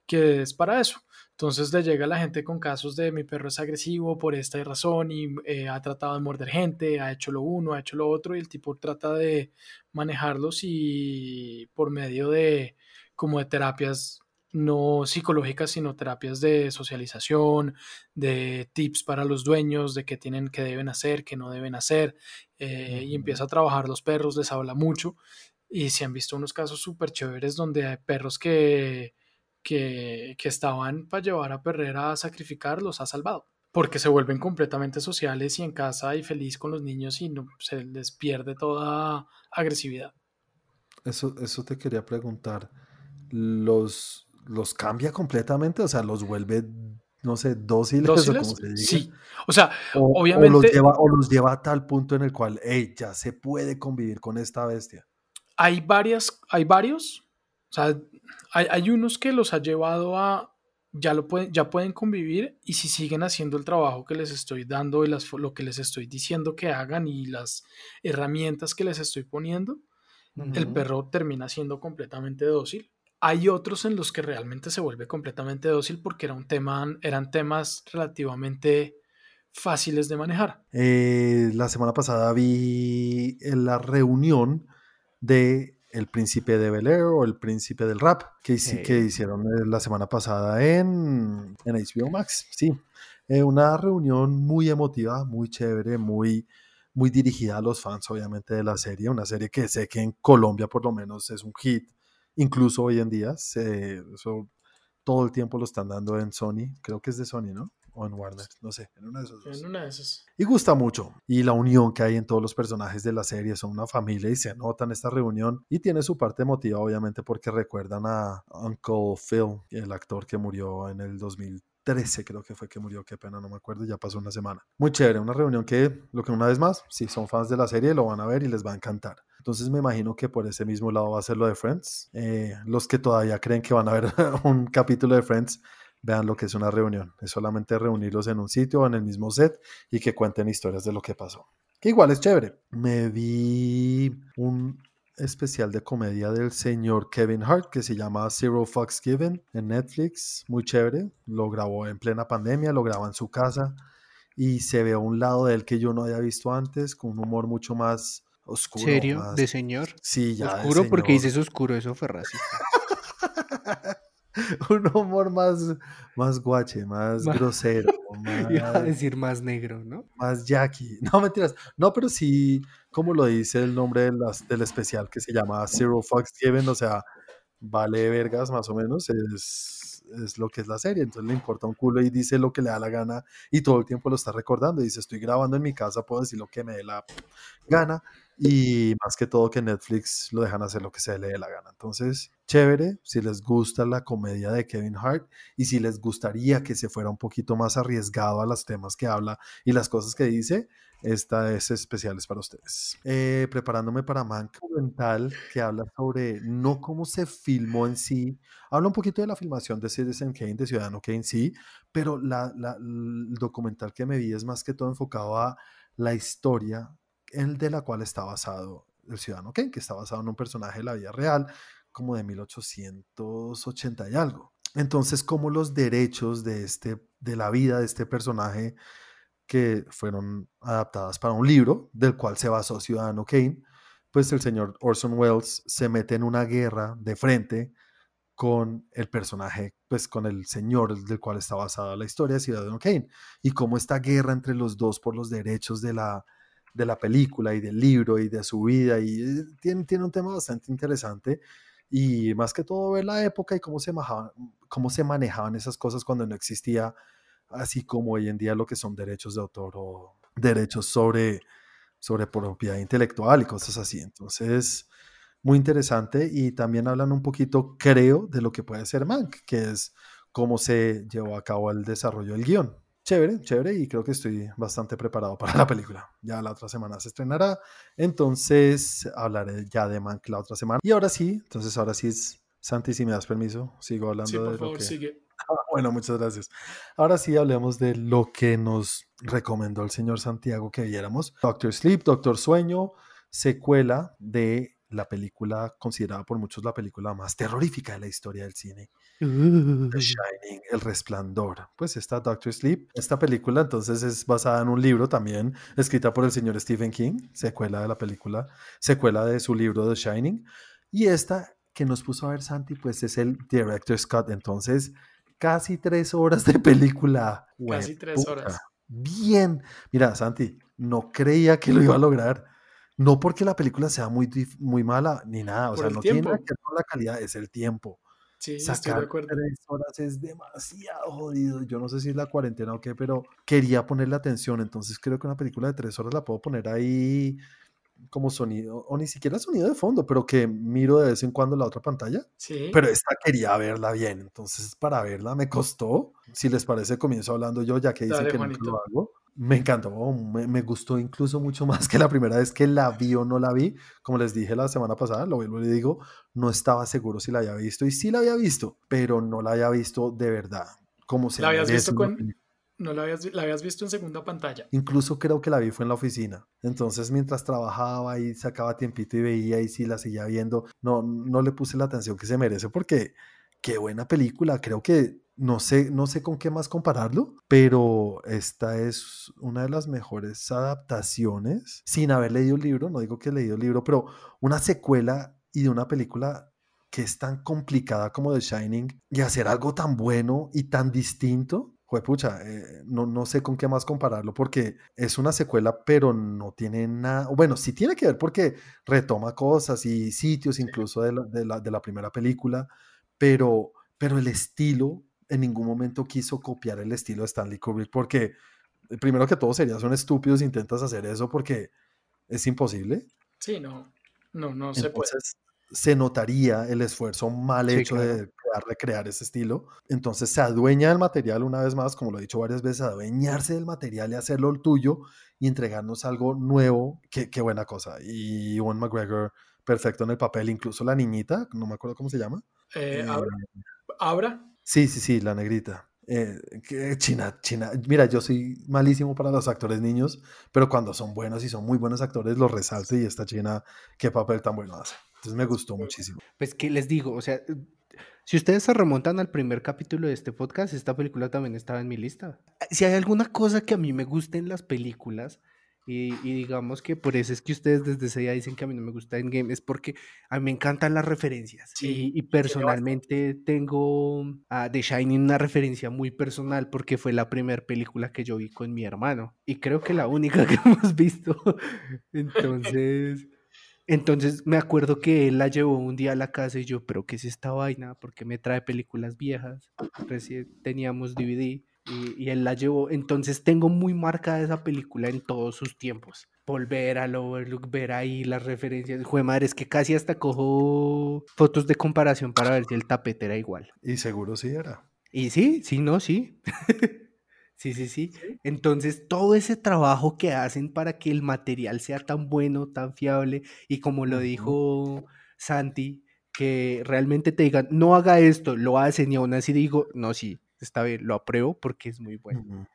que es para eso. Entonces le llega a la gente con casos de mi perro es agresivo por esta razón y eh, ha tratado de morder gente, ha hecho lo uno, ha hecho lo otro y el tipo trata de manejarlos y por medio de como de terapias no psicológicas, sino terapias de socialización, de tips para los dueños, de qué tienen, qué deben hacer, qué no deben hacer, eh, y empieza a trabajar los perros, les habla mucho, y se han visto unos casos súper chéveres donde hay perros que, que, que estaban para llevar a Perrera a sacrificar, los ha salvado, porque se vuelven completamente sociales y en casa y feliz con los niños y no, se les pierde toda agresividad. Eso, eso te quería preguntar. ¿Los, ¿Los cambia completamente? O sea, ¿los vuelve, no sé, dóciles, o ¿Dóciles? como se diga? Sí. O sea, O, o obviamente- los lleva, o los lleva a tal punto en el cual, hey, ya se puede convivir con esta bestia. hay varias, hay varios, o sea, hay, hay unos que los ha llevado a, ya lo pueden, ya pueden convivir y si siguen haciendo el trabajo que les estoy dando y las, lo que les estoy diciendo que hagan y las herramientas que les estoy poniendo, el Ujú. perro termina siendo completamente dócil. Hay otros en los que realmente se vuelve completamente dócil porque era un tema, eran temas relativamente fáciles de manejar. Eh, la semana pasada vi la reunión de El Príncipe de Bel Air o El Príncipe del Rap que, que hicieron eh, la semana pasada en, en HBO Max. Sí, Eh, una reunión muy emotiva, muy chévere, muy, muy dirigida a los fans, obviamente, de la serie. Una serie que sé que en Colombia, por lo menos, es un hit, incluso hoy en día. se- eso todo el tiempo lo están dando en Sony. Creo que es de Sony, ¿no? O en Warner, no sé, en una de esos dos. En una de esas. Y gusta mucho. Y la unión que hay en todos los personajes de la serie son una familia y se nota en esta reunión. Y tiene su parte emotiva, obviamente, porque recuerdan a Uncle Phil, el actor que murió en el 2013, creo que fue que murió. Qué pena, no me acuerdo, ya pasó una semana. Muy chévere, una reunión que, lo que una vez más, si son fans de la serie, lo van a ver y les va a encantar. Entonces me imagino que por ese mismo lado va a ser lo de Friends. Eh, los que todavía creen que van a ver *laughs* un capítulo de Friends, vean lo que es una reunión. Es solamente reunirlos en un sitio o en el mismo set y que cuenten historias de lo que pasó. Que igual es chévere. Me vi un especial de comedia del señor Kevin Hart que se llama Zero Fucks Given en Netflix. Muy chévere. Lo grabó en plena pandemia, lo grabó en su casa y se ve a un lado de él que yo no había visto antes, con un humor mucho más oscuro. ¿Serio? más- ¿De señor? Sí, ya. Oscuro porque dices oscuro, eso fue racista. *laughs* un humor más, más guache, Más- *laughs* grosero, *laughs* Iba a decir más negro, ¿no? más Jackie. *laughs* No, mentiras. No, pero sí, como lo dice el nombre de las- del especial que se llama Zero Fucks Given, o sea, vale vergas más o menos, es, es lo que es la serie. Entonces le importa un culo y dice lo que le da la gana y todo el tiempo lo está recordando. Dice, estoy grabando en mi casa, puedo decir lo que me dé la gana. Y más que todo que Netflix lo dejan hacer lo que se le dé la gana. Entonces, chévere, si les gusta la comedia de Kevin Hart y si les gustaría que se fuera un poquito más arriesgado a los temas que habla y las cosas que dice, esta es especial es para ustedes. Eh, preparándome para Mank documental que habla sobre no cómo se filmó en sí, habla un poquito de la filmación de Citizen Kane, de Ciudadano Kane, sí, pero la, la- el documental que me vi es más que todo enfocado a la historia en de la cual está basado el Ciudadano Kane, que está basado en un personaje de la vida real, como de 1880 y algo. Entonces, como los derechos de, este, de la vida de este personaje que fueron adaptadas para un libro del cual se basó Ciudadano Kane, pues el señor Orson Welles se mete en una guerra de frente con el personaje, pues con el señor del cual está basada la historia de Ciudadano Kane, y cómo esta guerra entre los dos por los derechos de la, de la película y del libro y de su vida, y tiene, tiene un tema bastante interesante, y más que todo ver la época y cómo se, manejaban, cómo se manejaban esas cosas cuando no existía, así como hoy en día lo que son derechos de autor o derechos sobre, sobre propiedad intelectual y cosas así. Entonces, muy interesante y también hablan un poquito, creo, de lo que puede ser Mank, que es cómo se llevó a cabo el desarrollo del guion. Chévere, chévere y creo que estoy bastante preparado para la película. Ya la otra semana se estrenará, entonces hablaré ya de Mank la otra semana. Y ahora sí, entonces ahora sí es Santi, si me das permiso, sigo hablando Sí, por de favor, lo que... sigue. Ah, *laughs* Bueno, muchas gracias. Ahora sí hablemos de lo que nos recomendó el señor Santiago que viéramos. Doctor Sleep, Doctor Sueño, secuela de la película considerada por muchos la película más terrorífica de la historia del cine. The Shining, El Resplandor. Pues está Doctor Sleep. Esta película entonces es basada en un libro también escrita por el señor Stephen King, secuela de la película, secuela de su libro The Shining. Y esta que nos puso a ver Santi, pues es el Director Scott. Entonces, casi tres horas de película. Casi tres Hueputa. horas. Bien. Mira, Santi, no creía que lo iba a lograr. No porque la película sea muy, muy mala ni nada. O Por sea, no tiene nada tiempo. que ver con la calidad, es el tiempo. Sí, estoy de Sacar acuerdo. tres horas es demasiado jodido. Yo no sé si es la cuarentena o qué, pero quería ponerle atención. Entonces creo que una película de tres horas la puedo poner ahí como sonido, o ni siquiera sonido de fondo, pero que miro de vez en cuando la otra pantalla. Sí. Pero esta quería verla bien. Entonces para verla me costó. Si les parece, comienzo hablando yo, ya que dicen Dale, que nunca lo hago. Me encantó, me, me gustó incluso mucho *laughs* más que la primera vez que la vi o no la vi. Como les dije la semana pasada, lo vuelvo y le digo, no estaba seguro si la había visto y sí la había visto, pero no la había visto de verdad. Como se ¿La habías visto con- película. No la habías, la habías visto en segunda pantalla. Incluso creo que la vi fue en la oficina. Entonces, mientras trabajaba y sacaba tiempito y veía y sí la seguía viendo, no, no le puse la atención que se merece porque qué buena película. Creo que no sé, no sé con qué más compararlo, pero esta es una de las mejores adaptaciones sin haber leído el libro. No digo que he leído el libro, pero una secuela y de una película que es tan complicada como The Shining y hacer algo tan bueno y tan distinto. Juepucha, eh, no, no sé con qué más compararlo porque es una secuela, pero no tiene nada. Bueno, sí tiene que ver porque retoma cosas y sitios incluso de la, de la, de la primera película, pero, pero el estilo en ningún momento quiso copiar el estilo de Stanley Kubrick porque, eh, primero que todo, serías un estúpido si intentas hacer eso porque es imposible. Sí, no. No, no se puede. Entonces se notaría el esfuerzo mal Sí, hecho claro. de crear, recrear ese estilo. Entonces se adueña del material una vez más, como lo he dicho varias veces, adueñarse del material y hacerlo el tuyo y entregarnos algo nuevo. Qué, qué buena cosa. Y Ewan McGregor, perfecto en el papel, incluso la niñita, no me acuerdo cómo se llama. Eh, Eh, Abra, Abra, Sí, sí, sí, la negrita. Eh, China, China. Mira, yo soy malísimo para los actores niños, pero cuando son buenos y son muy buenos actores, los resalto y esta China, qué papel tan bueno hace. Entonces me gustó muchísimo. Pues que les digo, o sea, si ustedes se remontan al primer capítulo de este podcast, esta película también estaba en mi lista. Si hay alguna cosa que a mí me gusta en las películas, y, y digamos que por eso es que ustedes desde ese día dicen que a mí no me gusta Endgame, es porque a mí me encantan las referencias. Sí, y, y personalmente tengo a The Shining una referencia muy personal porque fue la primera película que yo vi con mi hermano. Y creo que la única *laughs* que hemos visto. *laughs* Entonces... Entonces me acuerdo que él la llevó un día a la casa y yo, pero ¿qué es esta vaina? porque me trae películas viejas? Recién teníamos DVD y, y él la llevó. Entonces tengo muy marcada esa película en todos sus tiempos. Volver al Overlook, ver ahí las referencias. Jue madre, es que casi hasta cojo fotos de comparación para ver si el tapete era igual. Y seguro sí era. Y sí, sí, no, sí. *laughs* Sí, sí, sí. Entonces, todo ese trabajo que hacen para que el material sea tan bueno, tan fiable, y como lo dijo Santi, que realmente te digan, no haga esto, lo hacen, y aún así digo, no, sí, está bien, lo apruebo porque es muy bueno.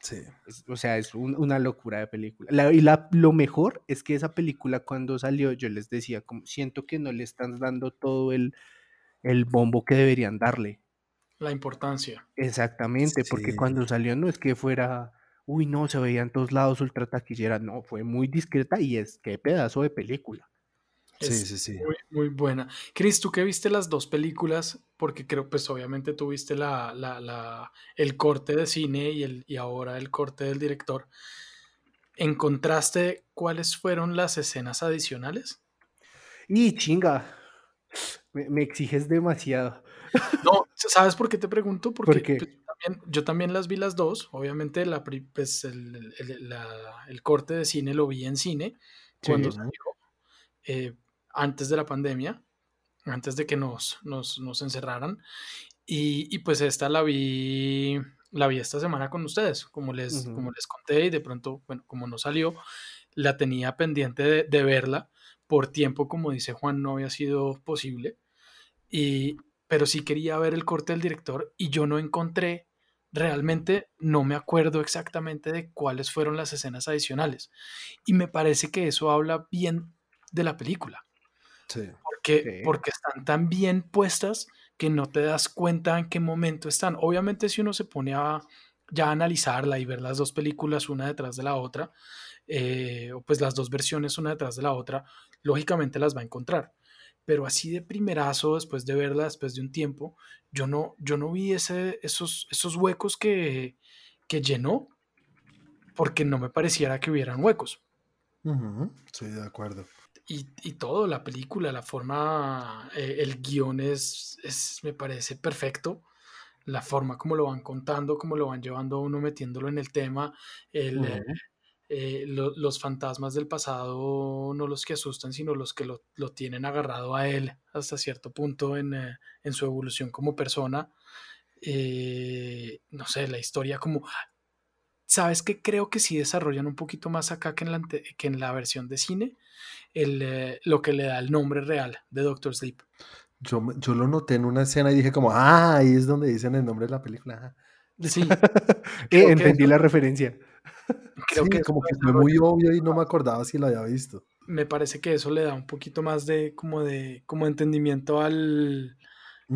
Sí. Es- o sea, es un- una locura de película. La- y la- lo mejor es que esa película cuando salió, yo les decía, como siento que no le están dando todo el, el bombo que deberían darle. la importancia. Exactamente, porque cuando salió no es que fuera, uy, no, se veía en todos lados ultra taquillera, no, fue muy discreta y es que pedazo de película. Sí, Es sí, sí. muy, muy buena. Chris, tú que viste las dos películas, porque creo, pues obviamente tú viste la, la- la- el corte de cine y, el, y ahora el corte del director. ¿Encontraste cuáles fueron las escenas adicionales? Y chinga, me, me exiges demasiado. No, ¿sabes por qué te pregunto? Porque ¿Por qué? pues, yo también, yo también las vi las dos. Obviamente la, pues, el, el- el corte de cine lo vi en cine cuando Sí. salió, eh, antes de la pandemia, antes de que nos, nos, nos encerraran. Y, y, pues esta la vi, la vi esta semana con ustedes, como les, Ujú. como les conté y de pronto, bueno, como no salió, la tenía pendiente de, de verla. Por tiempo, como dice Juan, no había sido posible. Y, pero sí quería ver el corte del director y yo no encontré, realmente no me acuerdo exactamente de cuáles fueron las escenas adicionales. Y me parece que eso habla bien de la película Sí. porque, Sí. porque están tan bien puestas que no te das cuenta en qué momento están. Obviamente si uno se pone a ya analizarla y ver las dos películas una detrás de la otra, eh, o pues las dos versiones una detrás de la otra, lógicamente las va a encontrar. Pero así de primerazo, después de verla, después de un tiempo, yo no, yo no vi ese, esos, esos huecos que, que llenó, porque no me pareciera que hubieran huecos Ujú, Sí, de acuerdo. Y, y todo, la película, la forma, eh, el guion es, es, me parece perfecto. La forma como lo van contando, como lo van llevando a uno, metiéndolo en el tema. El, eh, eh, lo- los fantasmas del pasado, no los que asustan, sino los que lo, lo tienen agarrado a él hasta cierto punto en, eh, en su evolución como persona. No sé, la historia como... ¿Sabes qué? Creo que sí desarrollan un poquito más acá que en la, que en la versión de cine el, eh, lo que le da el nombre real de Doctor Sleep. Yo, yo lo noté en una escena y dije como, ah, ahí es donde dicen el nombre de la película. ajá". Sí, *laughs* Eh, que entendí la referencia. *laughs* creo sí, que como que fue muy obvio y no me acordaba si lo había visto. me parece que eso le da un poquito más de como de como entendimiento al,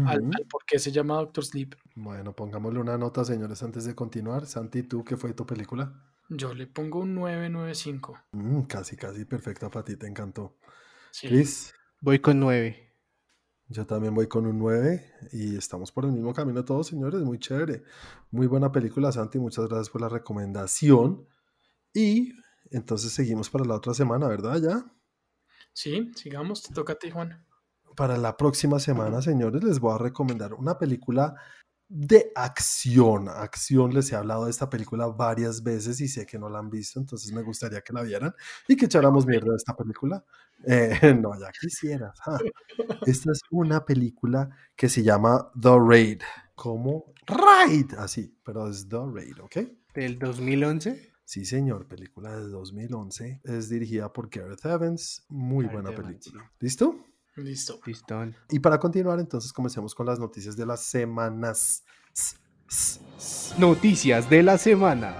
al, al por qué se llama Doctor Sleep. Bueno, pongámosle una nota, señores, antes de continuar. Santi, ¿tú qué fue tu película? Yo le pongo un 995. Mm, casi, casi perfecta para ti, te encantó. Sí. Chris, Voy con nueve. yo también voy con un 9 y estamos por el mismo camino todos, señores. Muy chévere. Muy buena película, Santi. Muchas gracias por la recomendación. Y entonces seguimos para la otra semana, ¿verdad? Ya. Sí, sigamos, te toca a ti, Juan. Para la próxima semana, señores, les voy a recomendar una película de acción. Acción, les he hablado de esta película varias veces y sé que no la han visto, entonces me gustaría que la vieran y que echáramos mierda de esta película. Eh, *laughs* no, ya quisieras. ja. Esta es una película que se llama The Raid, como Raid, así, pero es The Raid, ¿ok? Del 2011. Sí, señor, película de 2011. Es dirigida por Gareth Evans. Muy buena película. ¿Listo? Listo. Pistón. Y para continuar, entonces comencemos con las noticias de las semanas. Noticias de la semana.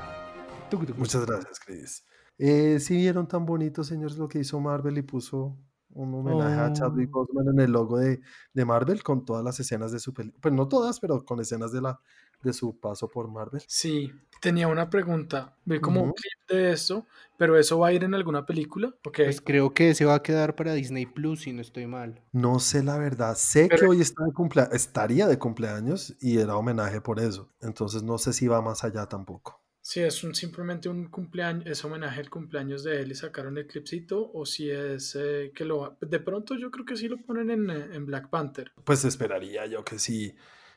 Muchas gracias, Chris. Eh, si vieron tan bonito, señores, lo que hizo Marvel y puso un homenaje a Chadwick Oh. Boseman en el logo de, de Marvel con todas las escenas de su película. Pues no todas, pero con escenas de, la, de su paso por Marvel. Sí, tenía una pregunta. Vi como un Ujú. clip de esto, pero eso va a ir en alguna película. Ok. Pues creo que se va a quedar para Disney Plus, si no estoy mal. No sé la verdad. Sé que hoy está de cumplea- estaría de cumpleaños y era homenaje por eso. Entonces no sé si va más allá tampoco. Si es un, simplemente un cumpleaños, es homenaje al cumpleaños de él y sacaron el clipcito, o si es eh, que lo... De pronto yo creo que sí lo ponen en, eh, en Black Panther. Pues esperaría yo que sí.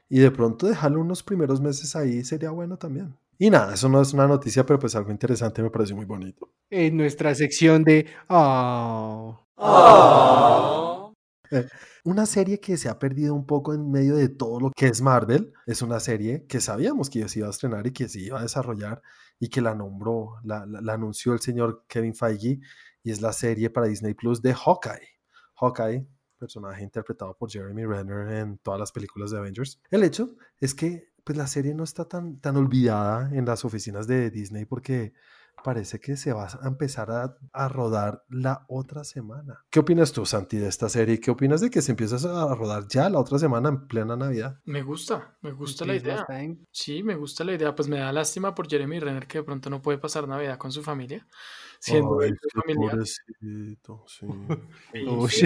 Y de pronto dejarlo unos primeros meses ahí sería bueno también. Y nada, eso no es una noticia, pero pues algo interesante me pareció muy bonito. En nuestra sección de. Ah. Una serie que se ha perdido un poco en medio de todo lo que es Marvel, es una serie que sabíamos que se iba a estrenar y que se iba a desarrollar y que la nombró, la, la- la anunció el señor Kevin Feige y es la serie para Disney Plus de Hawkeye. Hawkeye, personaje interpretado por Jeremy Renner en todas las películas de Avengers. El hecho es que pues la serie no está tan, tan olvidada en las oficinas de Disney porque parece que se va a empezar a, a rodar la otra semana. ¿Qué opinas tú, Santi, de esta serie? ¿Qué opinas de que se empieza a rodar ya la otra semana en plena Navidad? Me gusta, me gusta la idea. Sí, me gusta la idea. Pues me da lástima por Jeremy Renner que de pronto no puede pasar Navidad con su familia. Siendo Ay, familia. pobrecito, sí. Sí, *laughs* Uy, sí.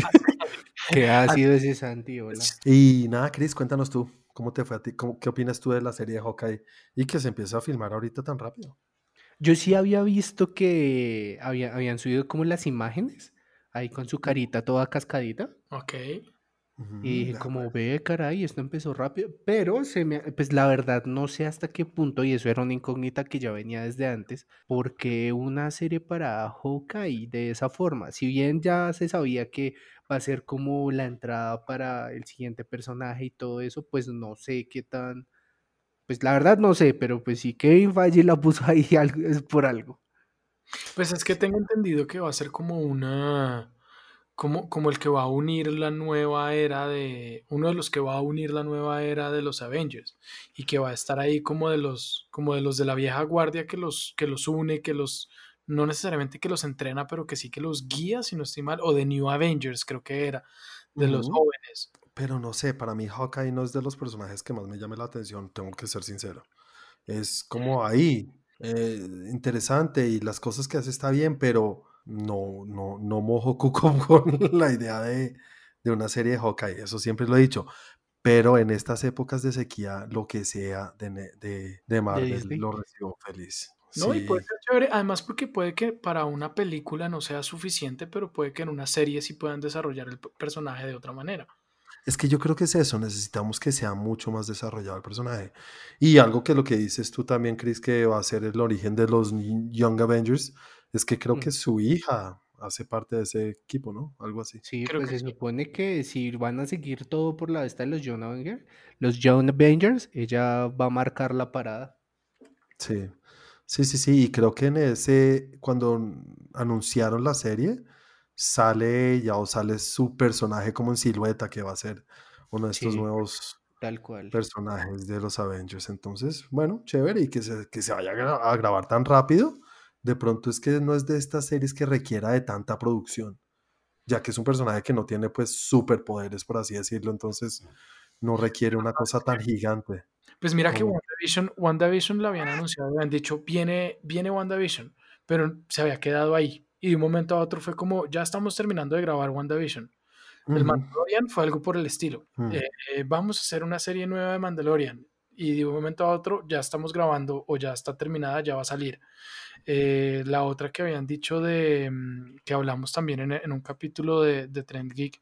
Qué *laughs* ácido ese Santi, hola. Y nada, Chris, cuéntanos tú, ¿cómo te fue a ti? ¿Cómo- ¿Qué opinas tú de la serie de Hawkeye y que se empieza a filmar ahorita tan rápido? Yo sí había visto que había, habían subido como las imágenes, ahí con su carita toda cascadita. Ok. Y dije, como ve, caray, esto empezó rápido. Pero se me, pues la verdad no sé hasta qué punto, y eso era una incógnita que ya venía desde antes, porque una serie para Hawkeye de esa forma, si bien ya se sabía que va a ser como la entrada para el siguiente personaje y todo eso, pues no sé qué tan, pues la verdad no sé, pero pues si Kevin Feige la puso ahí *laughs* es por algo. Pues es que tengo entendido que va a ser como una, como, como el que va a unir la nueva era de, uno de los que va a unir la nueva era de los Avengers y que va a estar ahí como de los, como de los de la vieja guardia que los, que los une, que los, no necesariamente que los entrena, pero que sí que los guía, si no estoy mal, o de New Avengers, creo que era, de los jóvenes. Pero no sé, para mí Hawkeye no es de los personajes que más me llame la atención, tengo que ser sincero. Es como ahí, eh, interesante y las cosas que hace está bien, pero no, no, no mojo *laughs* cuco con la idea de, de una serie de Hawkeye, eso siempre lo he dicho. Pero en estas épocas de sequía, lo que sea de, de, de Marvel Disney. lo recibo feliz. No, y Sí. puede ser chévere, además porque puede que para una película no sea suficiente, pero puede que en una serie sí puedan desarrollar el personaje de otra manera. Es que yo creo que es eso, necesitamos que sea mucho más desarrollado el personaje. Y algo que lo que dices tú también, Chris, que va a ser el origen de los Young Avengers, es que creo Mm. que su hija hace parte de ese equipo, ¿no? Algo así. Sí, Creo pues que se sí. supone que si van a seguir todo por la esta de los Young Avengers, los Young Avengers, ella va a marcar la parada. Sí, sí, sí, sí. Y creo que en ese, cuando anunciaron la serie, sale ella o sale su personaje como en silueta, que va a ser uno de estos Sí. nuevos Tal cual. personajes de los Avengers. Entonces, bueno, chévere. Y que se, que se vaya a, gra- a grabar tan rápido. De pronto es que no es de estas series que requiera de tanta producción, ya que es un personaje que no tiene pues superpoderes, por así decirlo. Entonces, no requiere una cosa tan gigante. Pues mira que WandaVision, WandaVision la habían anunciado, habían dicho, viene, viene WandaVision, pero se había quedado ahí. Y de un momento a otro fue como, ya estamos terminando de grabar WandaVision. El Mandalorian fue algo por el estilo. Mm. Eh, eh, vamos a hacer una serie nueva de Mandalorian. Y de un momento a otro ya estamos grabando o ya está terminada, ya va a salir. Eh, la otra que habían dicho de, mm, que hablamos también en, en un capítulo de, de Trend Geek,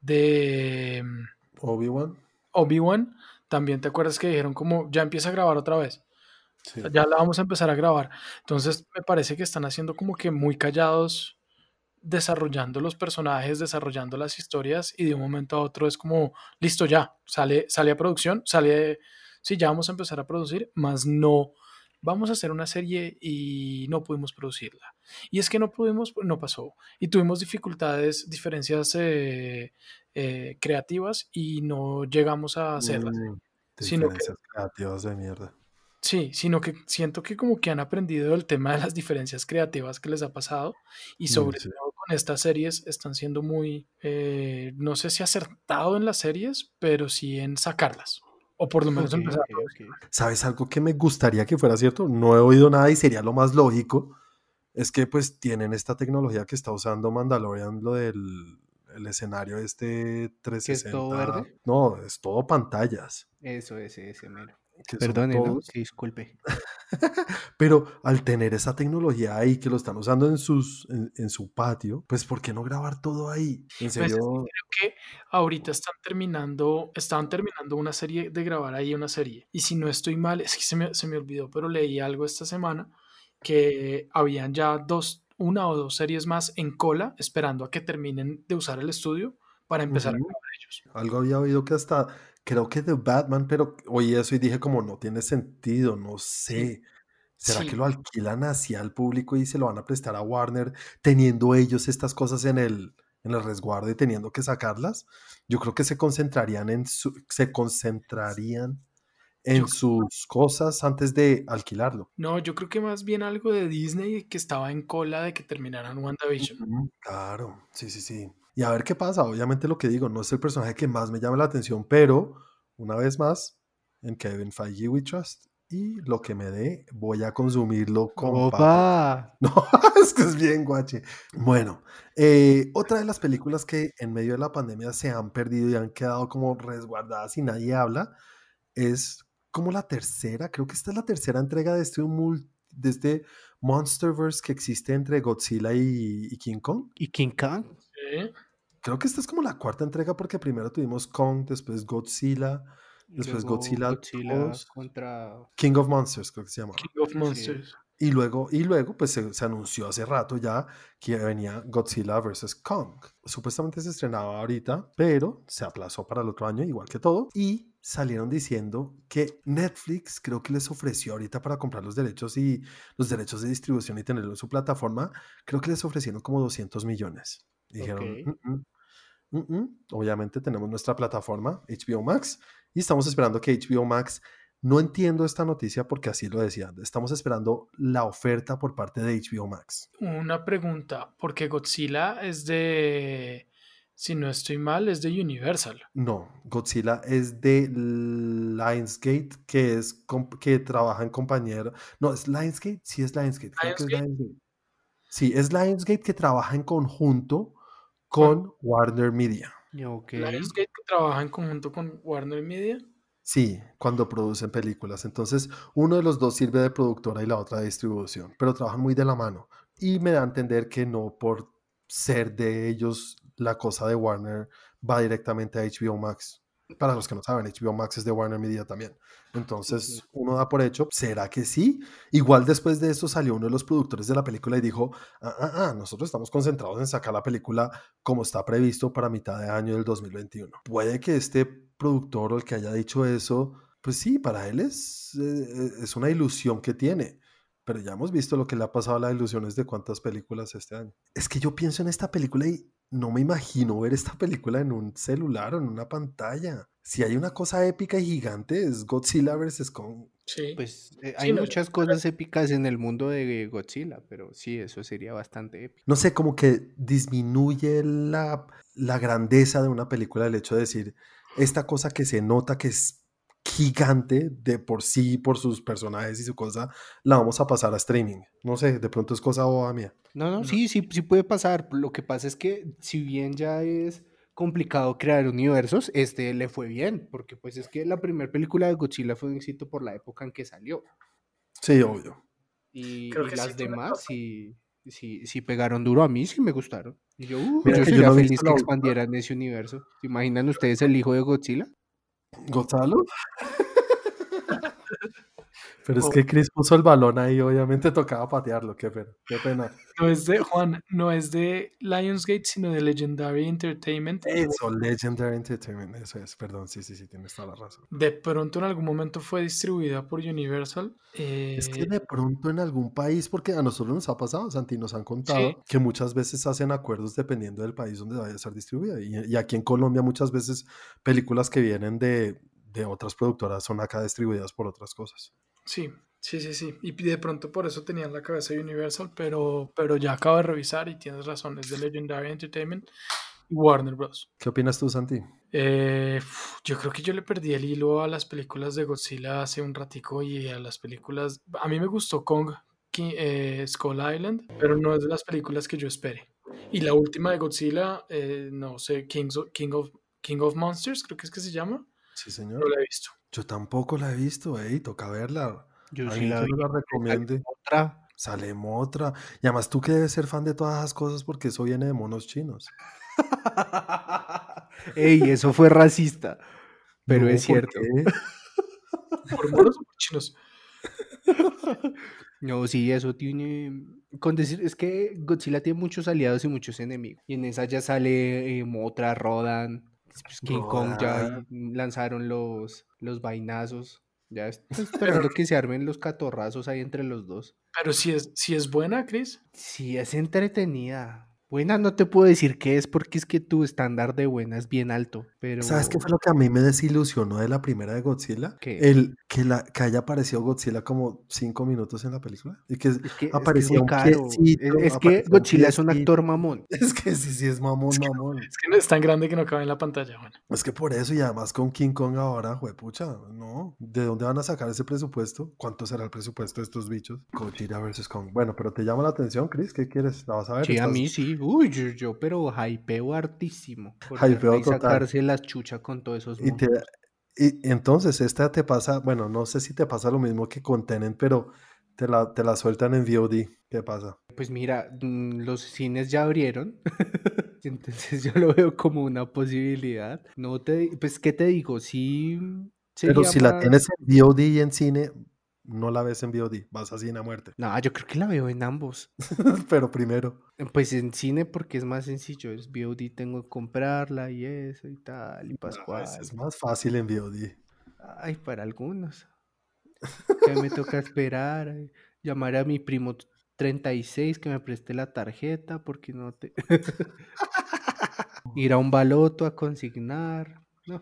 de mm, Obi-Wan. Obi-Wan, también te acuerdas que dijeron como, ya empieza a grabar otra vez. Sí. Ya la vamos a empezar a grabar. Entonces me parece que están haciendo como que muy callados, desarrollando los personajes, desarrollando las historias y de un momento a otro es como, listo ya, sale, sale a producción, sale, sí, ya vamos a empezar a producir, más no, vamos a hacer una serie y no pudimos producirla. Y es que no pudimos, no pasó. Y tuvimos dificultades, diferencias eh, eh, creativas y no llegamos a hacerlas. Mm, sino que- diferencias creativas de mierda. Sí, sino que siento que como que han aprendido el tema de las diferencias creativas que les ha pasado y sobre Mm, sí. todo con estas series están siendo muy, eh, no sé si acertado en las series, pero sí en sacarlas. O por lo menos empezar. ¿Sabes algo que me gustaría que fuera cierto? No he oído nada y sería lo más lógico. Es que pues tienen esta tecnología que está usando Mandalorian, lo del el escenario este 360. todo verde? No, es todo pantallas. Eso, ese, ese mero. Perdone, ¿no? Sí, disculpe. *laughs* Pero al tener esa tecnología ahí que lo están usando en, sus, en, en su patio, pues ¿por qué no grabar todo ahí? En Pues serio, creo que ahorita están terminando, estaban terminando una serie de grabar ahí una serie. Y si no estoy mal, es que se me, se me olvidó, pero leí algo esta semana que habían ya dos, una o dos series más en cola esperando a que terminen de usar el estudio para empezar Ujú. a grabar ellos. algo había oído que hasta, creo que de Batman, pero oí eso y dije como no tiene sentido, no sé. ¿Será Sí. que lo alquilan hacia el público y se lo van a prestar a Warner teniendo ellos estas cosas en el, en el resguardo y teniendo que sacarlas? Yo creo que se concentrarían en su, se concentrarían en sus cosas antes de alquilarlo. No, yo creo que más bien algo de Disney que estaba en cola de que terminaran WandaVision. Claro, sí, sí, sí. Y a ver qué pasa. Obviamente lo que digo, no es el personaje que más me llama la atención, pero una vez más, en Kevin Feige we trust. Y lo que me dé, voy a consumirlo con papas. Opa. *laughs* No, *laughs* es que es bien guache. Bueno, eh, otra de las películas que en medio de la pandemia se han perdido y han quedado como resguardadas y nadie habla es como la tercera, creo que esta es la tercera entrega de este, de este Monsterverse que existe entre Godzilla y, y King Kong. ¿Y King Kong? Creo que esta es como la cuarta entrega porque primero tuvimos Kong, después Godzilla, después Luego Godzilla, Godzilla 2, contra... King of Monsters, creo que se llama. King of Monsters. Y luego, y luego pues se, se anunció hace rato ya que venía Godzilla vs. Kong. Supuestamente se estrenaba ahorita, pero se aplazó para el otro año, igual que todo. Y salieron diciendo que Netflix creo que les ofreció ahorita para comprar los derechos y los derechos de distribución y tenerlo en su plataforma, creo que les ofrecieron como 200 millones. Dijeron. "Mm, mm, mm, mm". obviamente tenemos nuestra plataforma HBO Max y estamos esperando que HBO Max no entiendo esta noticia porque así lo decía. Estamos esperando la oferta por parte de HBO Max. Una pregunta, porque Godzilla es de, si no estoy mal, es de Universal. No, Godzilla es de Lionsgate, que es que trabaja en compañero. No, es Lionsgate, sí es Lionsgate. creo que es ¿Lionsgate? Lionsgate. Sí, es Lionsgate que trabaja en conjunto con Warner Media. Ok. Lionsgate que trabaja en conjunto con Warner Media. Sí, cuando producen películas. Entonces, uno de los dos sirve de productora y la otra de distribución, pero trabajan muy de la mano. Y me da a entender que no por ser de ellos la cosa de Warner va directamente a HBO Max. Para los que no saben, HBO Max es de Warner Media también. Entonces, uno da por hecho, ¿será que sí? Igual después de eso salió uno de los productores de la película y dijo, ah, ah, ah, nosotros estamos concentrados en sacar la película como está previsto para mitad de año del 2021. Puede que este productor o el que haya dicho eso, pues sí, para él es, eh, es una ilusión que tiene. Pero ya hemos visto lo que le ha pasado a las ilusiones de cuántas películas este año. Es que yo pienso en esta película y no me imagino ver esta película en un celular o en una pantalla. Si hay una cosa épica y gigante es Godzilla vs. Kong. Sí. Pues eh, Sí, hay no, muchas cosas épicas en el mundo de Godzilla, pero sí, eso sería bastante épico. No sé, como que disminuye la, la grandeza de una película el hecho de decir, esta cosa que se nota que es gigante de por sí, por sus personajes y su cosa, la vamos a pasar a streaming. No sé, de pronto es cosa boba mía. No, no, No. sí, sí, sí puede pasar. Lo que pasa es que si bien ya es complicado crear universos, este le fue bien, porque pues es que la primera película de Godzilla fue un éxito por la época en que salió. Sí, obvio. Y, Creo que las demás sí, sí, sí pegaron duro a mí, sí me gustaron. Y yo, uh, Mira yo sería no feliz que expandieran ese universo. ¿Se imaginan ustedes el hijo de Godzilla? Gonçalo? Pero es que Chris puso el balón ahí, obviamente tocaba patearlo, qué pena, qué pena. No es de Juan, no es de Lionsgate, sino de Legendary Entertainment. Eso, Legendary Entertainment, eso es, perdón, sí, sí, sí, tienes toda la razón. De pronto en algún momento fue distribuida por Universal. Es que eh, de pronto en algún país, porque a nosotros nos ha pasado, Santi, nos han contado Sí. que muchas veces hacen acuerdos dependiendo del país donde vaya a ser distribuida. Y, y aquí en Colombia muchas veces películas que vienen de, de otras productoras son acá distribuidas por otras cosas. Sí, sí, sí, sí. Y de pronto por eso tenía en la cabeza Universal, pero, pero ya acabo de revisar y tienes razón, es de Legendary Entertainment y Warner Bros. ¿Qué opinas tú, Santi? Eh, yo creo que yo le perdí el hilo a las películas de Godzilla hace un ratico y a las películas... A mí me gustó Kong, eh, Skull Island, pero no es de las películas que yo espere. Y la última de Godzilla, eh, no sé, Kings of- King, of, King of Monsters, creo que es que se llama, Sí, no señor. la he visto. Yo tampoco la he visto, ey, toca verla. Yo sí la nos la recomiende. Otra. Sale otra. Y además tú que debes ser fan de todas esas cosas porque eso viene de monos chinos. *laughs* Ey, eso fue racista. Pero No, es ¿por cierto. *laughs* ¿Por monos o por chinos? *laughs* No, sí, eso tiene. Con decir, es que Godzilla tiene muchos aliados y muchos enemigos. Y en esa ya sale eh, Mothra, Rodan. Pues, King Kong ya lanzaron los, los vainazos. Ya estoy *laughs* esperando que se armen los catorrazos ahí entre los dos. Pero si es, si es buena, Chris. Sí, es entretenida. Buena no te puedo decir qué es porque es que tu estándar de buena es bien alto, pero... ¿Sabes qué fue lo que a mí me desilusionó de la primera de Godzilla? ¿Qué? El que, la, que haya aparecido Godzilla como cinco minutos en la película. Y que Es que, es que es aparecía muy un piecito, Es, es que aparecía Godzilla es un actor mamón. *laughs* Es que sí, sí, es mamón, mamón. Es que no es tan grande que no cabe en la pantalla, Juan. Es que por eso, y además con King Kong ahora, juepucha, ¿no? ¿De dónde van a sacar ese presupuesto? ¿Cuánto será el presupuesto de estos bichos? Godzilla vs. Kong. Bueno, pero te llama la atención, Chris, ¿qué quieres? ¿La vas a ver? Sí, a ¿Estás- mí sí. Uy, yo, yo, pero hypeo hartísimo. Hypeo total. sacarse las chuchas con todos esos Y, te- y entonces, esta te pasa, bueno, no sé si te pasa lo mismo que con Tenet, pero te la, te la sueltan en VOD. ¿Qué pasa? Pues mira, mm, los cines ya abrieron. *laughs* Entonces yo lo veo como una posibilidad. No te, pues, ¿qué te digo? Sí. Pero si la tienes en VOD y en cine, no la ves en VOD, vas a cine a muerte. No, yo creo que la veo en ambos. *laughs* pero primero, Eh, Pues en cine porque es más sencillo. Es VOD, tengo que comprarla y eso y tal. Y pascual. es, es más fácil en VOD. Ay, para algunos. *laughs* Que me toca esperar. Llamar a mi primo 36 que me preste la tarjeta porque no te. *laughs* Ir a un baloto a consignar. No.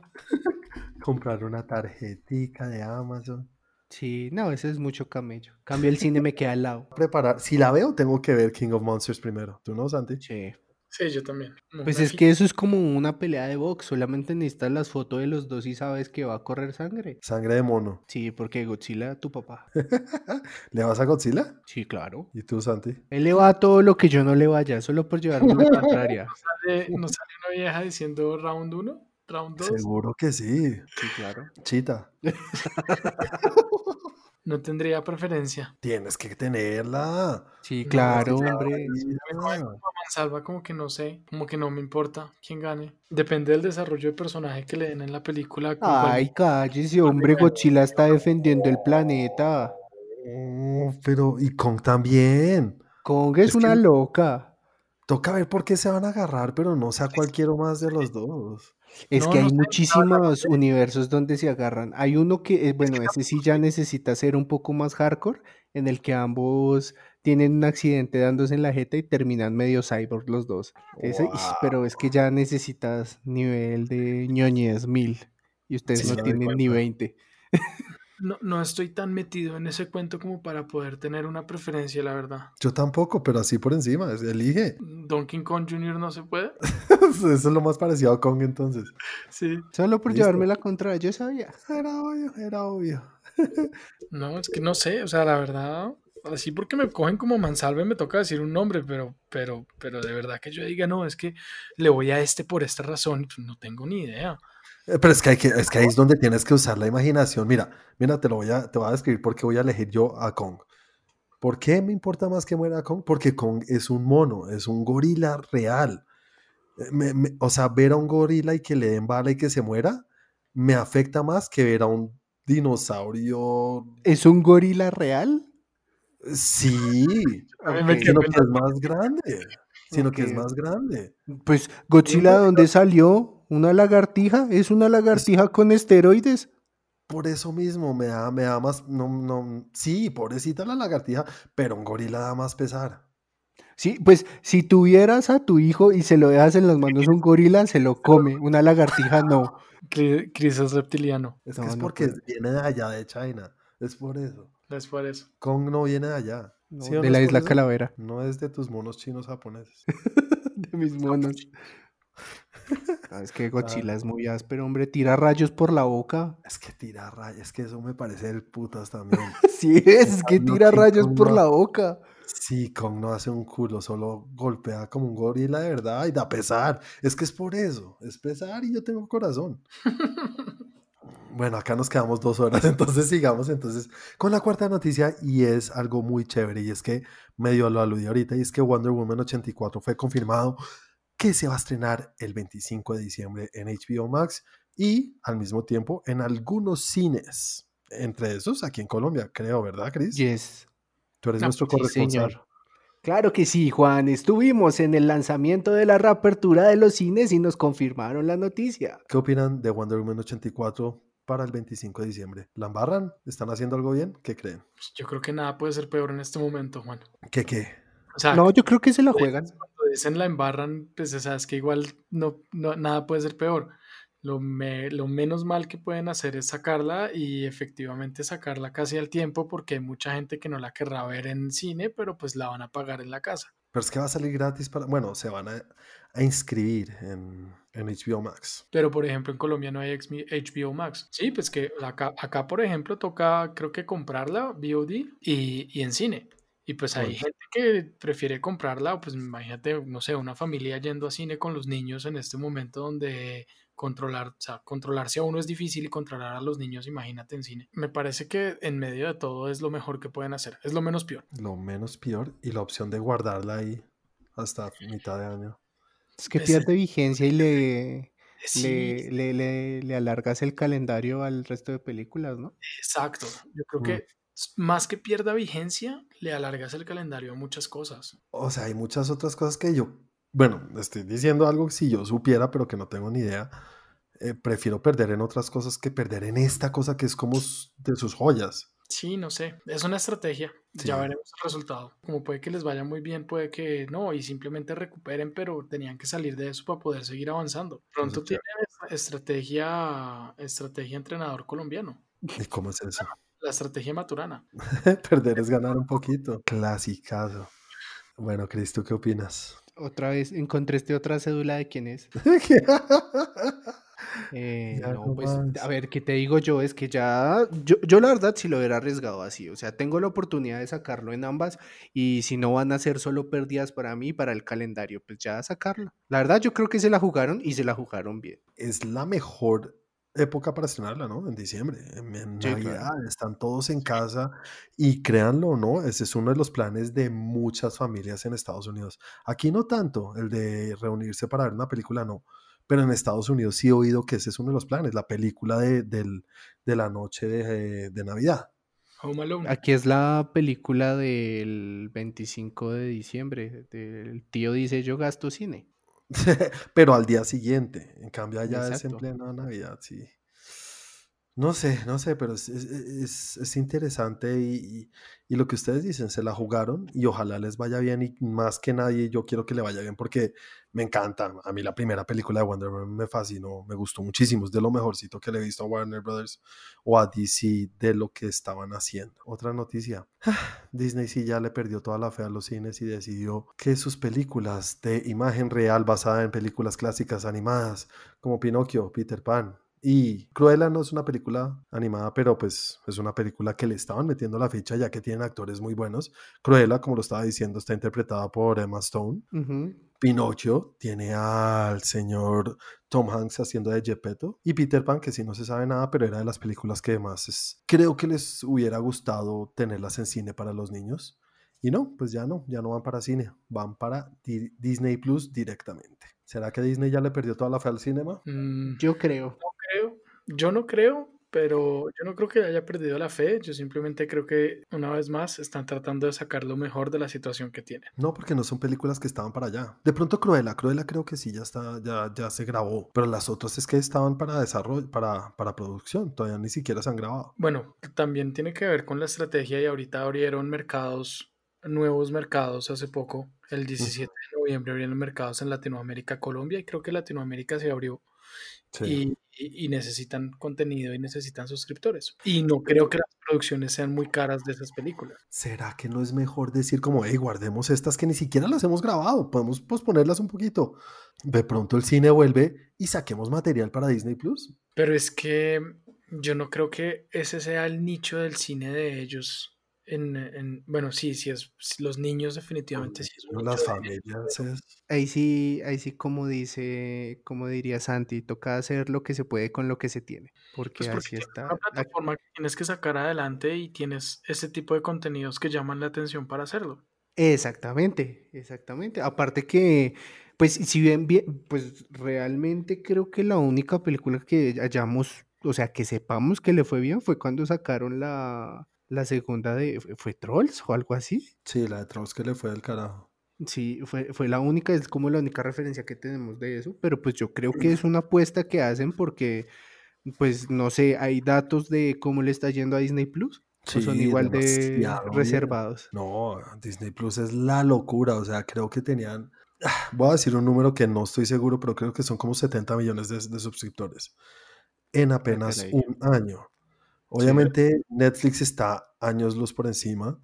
Comprar una tarjetica de Amazon. Sí, no, ese es mucho camello. Cambio el cine me queda al lado. *laughs* Preparar, si la veo, tengo que ver King of Monsters primero. ¿Tú no, Santi? Sí. Sí, yo también. No, Pues es que eso es como una pelea de box. Solamente necesitas las fotos de los dos y sabes que va a correr sangre. Sangre de mono. Sí, porque Godzilla, tu papá. *laughs* ¿Le vas a Godzilla? Sí, claro. ¿Y tú, Santi? Él le va a todo lo que yo no le vaya, solo por llevarme la *laughs* contraria. sale- nos sale una vieja diciendo round 1, round 2. Seguro que sí. Sí, claro. Chita. *laughs* No tendría preferencia. Tienes que tenerla. Sí, claro, hombre. Cogen como a mansalva, como que no sé, como que no me importa quién gane. Depende del desarrollo de personaje que le den en la película. Ay, cállese, hombre, Godzilla está defendiendo el planeta. Oh, pero, y Kong también. Kong es, una no- loca. Toca ver por qué se van a agarrar, pero no sé a cualquiera más de los dos. Es No, que hay muchísimos universos donde se agarran. Hay uno que, eh, bueno, ese sí ya necesita ser un poco más hardcore, en el que ambos tienen un accidente dándose en la jeta y terminan medio cyborg los dos. Ese, pero es que ya necesitas nivel de ñoñez mil y ustedes Sí, no tienen ni cuenta. 20. *laughs* No, no estoy tan metido en ese cuento como para poder tener una preferencia, la verdad. Yo tampoco, pero así por encima. Elige. Donkey Kong Jr. no se puede. *laughs* Eso es lo más parecido a Kong entonces. *laughs* Sí. Solo por Listo. llevarme la contra, yo sabía. Era obvio, era obvio. *laughs* No, es que no sé, o sea, la verdad, así porque me cogen como mansalve me toca decir un nombre, pero, pero, pero de verdad que yo diga, no, es que le voy a este por esta razón, pues no tengo ni idea. Eh, Pero es que, hay que, es que ahí es donde tienes que usar la imaginación. Mira, mira, te lo voy a, te voy a describir por qué voy a elegir yo a Kong. ¿Por qué me importa más que muera Kong? Porque Kong es un mono, es un gorila real. Eh, me- me- o sea, ver a un gorila y que le den bala y que se muera, me afecta más que ver a un dinosaurio. ¿Es un gorila real? Sí, *laughs* A mí me Ok. quedó sino que es más grande. Sino que es más grande. Pues Godzilla, ¿de dónde salió? ¿Una lagartija? ¿Es una lagartija con esteroides? Por eso mismo me da, me da más, no, no, sí, pobrecita la lagartija, pero un gorila da más pesar. Sí, pues si tuvieras a tu hijo y se lo dejas en las manos a un gorila, se lo come. Una lagartija no. Cri- Chris es reptiliano, Es No, que es no porque puede. viene de allá, de China. Es por eso. es por eso. Kong no viene de allá. No, ¿Sí o de no la isla? Calavera. No es de tus monos chinos japoneses. *laughs* De mis monos. *laughs* Ah, es que Godzilla es muy áspero, hombre. Tira rayos por la boca. Es que tira rayas, es que eso me parece el putas también. *laughs* Sí, es que tira rayos Kong por no. la boca. Sí, Kong no hace un culo, solo golpea como un gorila de verdad y da pesar. Es que es por eso, es pesar y yo tengo corazón. *laughs* Bueno, acá nos quedamos dos horas, *laughs* entonces sigamos entonces con la cuarta noticia y es algo muy chévere y es que medio lo aludí ahorita y es que Wonder Woman 84 fue confirmado que se va a estrenar el 25 de diciembre en HBO Max y al mismo tiempo en algunos cines. Entre esos, aquí en Colombia, creo, ¿verdad, Chris? Yes. Tú eres nuestro corresponsal. Claro que sí, Juan. Estuvimos en el lanzamiento de la reapertura de los cines y nos confirmaron la noticia. ¿Qué opinan de Wonder Woman 84 para el 25 de diciembre? ¿La embarran? ¿Están haciendo algo bien? ¿Qué creen? Pues yo creo que nada puede ser peor en este momento, Juan. ¿Qué qué? O sea, No, yo creo que se la juegan. Dicen la embarran, pues o sea, es que igual no, no nada puede ser peor. Lo, me- lo menos mal que pueden hacer es sacarla y efectivamente sacarla casi al tiempo porque hay mucha gente que no la querrá ver en cine, pero pues la van a pagar en la casa. Pero es que va a salir gratis para. Bueno, se van a, a inscribir en, en HBO Max. Pero por ejemplo en Colombia no hay HBO Max. Sí, pues que acá, acá por ejemplo toca creo que comprarla VOD y, y en cine. Y pues hay gente que prefiere comprarla, o pues imagínate, no sé, una familia yendo a cine con los niños en este momento donde controlar, o sea, controlarse a uno es difícil y controlar a los niños, imagínate en cine. Me parece que en medio de todo es lo mejor que pueden hacer, es lo menos peor. Lo menos peor. Y la opción de guardarla ahí hasta mitad de año. Es que Ese- pierde vigencia y le, Sí, le, le, le- le alargas el calendario al resto de películas, ¿no? exacto. Yo creo Mm. que más que pierda vigencia, le alargas el calendario a muchas cosas. O sea, hay muchas otras cosas que yo. Bueno, estoy diciendo algo que si yo supiera, pero que no tengo ni idea. eh, prefiero perder en otras cosas que perder en esta cosa que es como de sus joyas. Sí, no sé, es una estrategia. Ya veremos el resultado. Como puede que les vaya muy bien, puede que no, y simplemente recuperen, pero tenían que salir de eso para poder seguir avanzando. Pronto Eso tiene estrategia, estrategia entrenador colombiano, ¿Y cómo es eso? La estrategia maturana. *laughs* Perder es ganar un poquito. Clasicazo. Bueno, Cris, ¿tú qué opinas? Otra vez encontré este otra cédula de quién es. *laughs* Eh, no, no pues a ver, ¿qué te digo yo? Es que ya, yo, yo la verdad sí lo hubiera arriesgado así, o sea, tengo la oportunidad de sacarlo en ambas y si no van a ser solo pérdidas para mí, para el calendario, pues ya sacarlo. La verdad yo creo que se la jugaron y se la jugaron bien. es la mejor época para estrenarla, ¿no? En diciembre, en, en Sí, claro. Navidad, están todos en casa y créanlo o no, ese es uno de los planes de muchas familias en Estados Unidos. Aquí no tanto, el de reunirse para ver una película, no, pero en Estados Unidos sí he oído que ese es uno de los planes, la película de, del- de la noche de, de Navidad. Home Alone. Aquí es la película del 25 de diciembre, del tío dice yo gasto cine. *laughs* pero al día siguiente, en cambio allá es en plena Navidad, sí. No sé, no sé, pero es, es- es- es interesante y, y- y lo que ustedes dicen, se la jugaron y ojalá les vaya bien y más que nadie yo quiero que le vaya bien porque me encanta. A mí la primera película de Wonder Woman me fascinó, me gustó muchísimo, es de lo mejorcito que le he visto a Warner Brothers o a DC de lo que estaban haciendo. Otra noticia, *sighs* Disney sí ya le perdió toda la fe a los cines y decidió que sus películas de imagen real basada en películas clásicas animadas como Pinocchio, Peter Pan, y Cruella no es una película animada, pero pues es una película que le estaban metiendo la ficha ya que tienen actores muy buenos. Cruella, como lo estaba diciendo, está interpretada por Emma Stone. Ujú. Pinocchio tiene al señor Tom Hanks haciendo de Gepetto. Y Peter Pan, que sí no se sabe nada, pero era de las películas que más es... Creo que les hubiera gustado tenerlas en cine para los niños. Y no, pues ya no, ya no van para cine, van para Di- Disney Plus directamente. ¿Será que Disney ya le perdió toda la fe al cinema? Mm, Yo creo. no creo, yo no creo, pero yo no creo que haya perdido la fe. Yo simplemente creo que una vez más están tratando de sacar lo mejor de la situación que tienen. No, porque no son películas que estaban para allá. De pronto Cruella, Cruella creo que sí ya está, ya, ya se grabó. Pero las otras es que estaban para desarrollo, para, para producción. Todavía ni siquiera se han grabado. Bueno, también tiene que ver con la estrategia y ahorita abrieron mercados, nuevos mercados hace poco. El 17 de noviembre abrieron mercados en Latinoamérica, Colombia y creo que Latinoamérica se abrió Sí. y, y- y necesitan contenido y necesitan suscriptores. Y no creo que las producciones sean muy caras de esas películas. ¿Será que no es mejor decir como, hey, guardemos estas que ni siquiera las hemos grabado? Podemos posponerlas un poquito. De pronto el cine vuelve y saquemos material para Disney Plus. Pero es que yo no creo que ese sea el nicho del cine de ellos. En, en- bueno, sí, sí es los niños definitivamente sí es un Las familias es- Ahí sí, ahí sí como dice, como diría Santi, toca hacer lo que se puede con lo que se tiene, porque Pues porque así está. una plataforma que tienes que sacar adelante y tienes ese tipo de contenidos que llaman la atención para hacerlo. Exactamente, exactamente. Aparte que, pues, si bien, bien, pues realmente creo que la única película que hayamos, o sea, que sepamos que le fue bien fue cuando sacaron la, la segunda de, ¿fue- ¿fue Trolls o algo así? Sí, la de Trolls que le fue del carajo. Sí, fue, fue la única, es como la única referencia que tenemos de eso, pero pues yo creo que es una apuesta que hacen porque, pues, no sé, hay datos de cómo le está yendo a Disney Plus, o son Sí, igual de reservados. No, Disney Plus es la locura. O sea, creo que tenían *sighs* voy a decir un número que no estoy seguro, pero creo que son como 70 millones de, de suscriptores en apenas caray. un año. Obviamente Netflix está años luz por encima,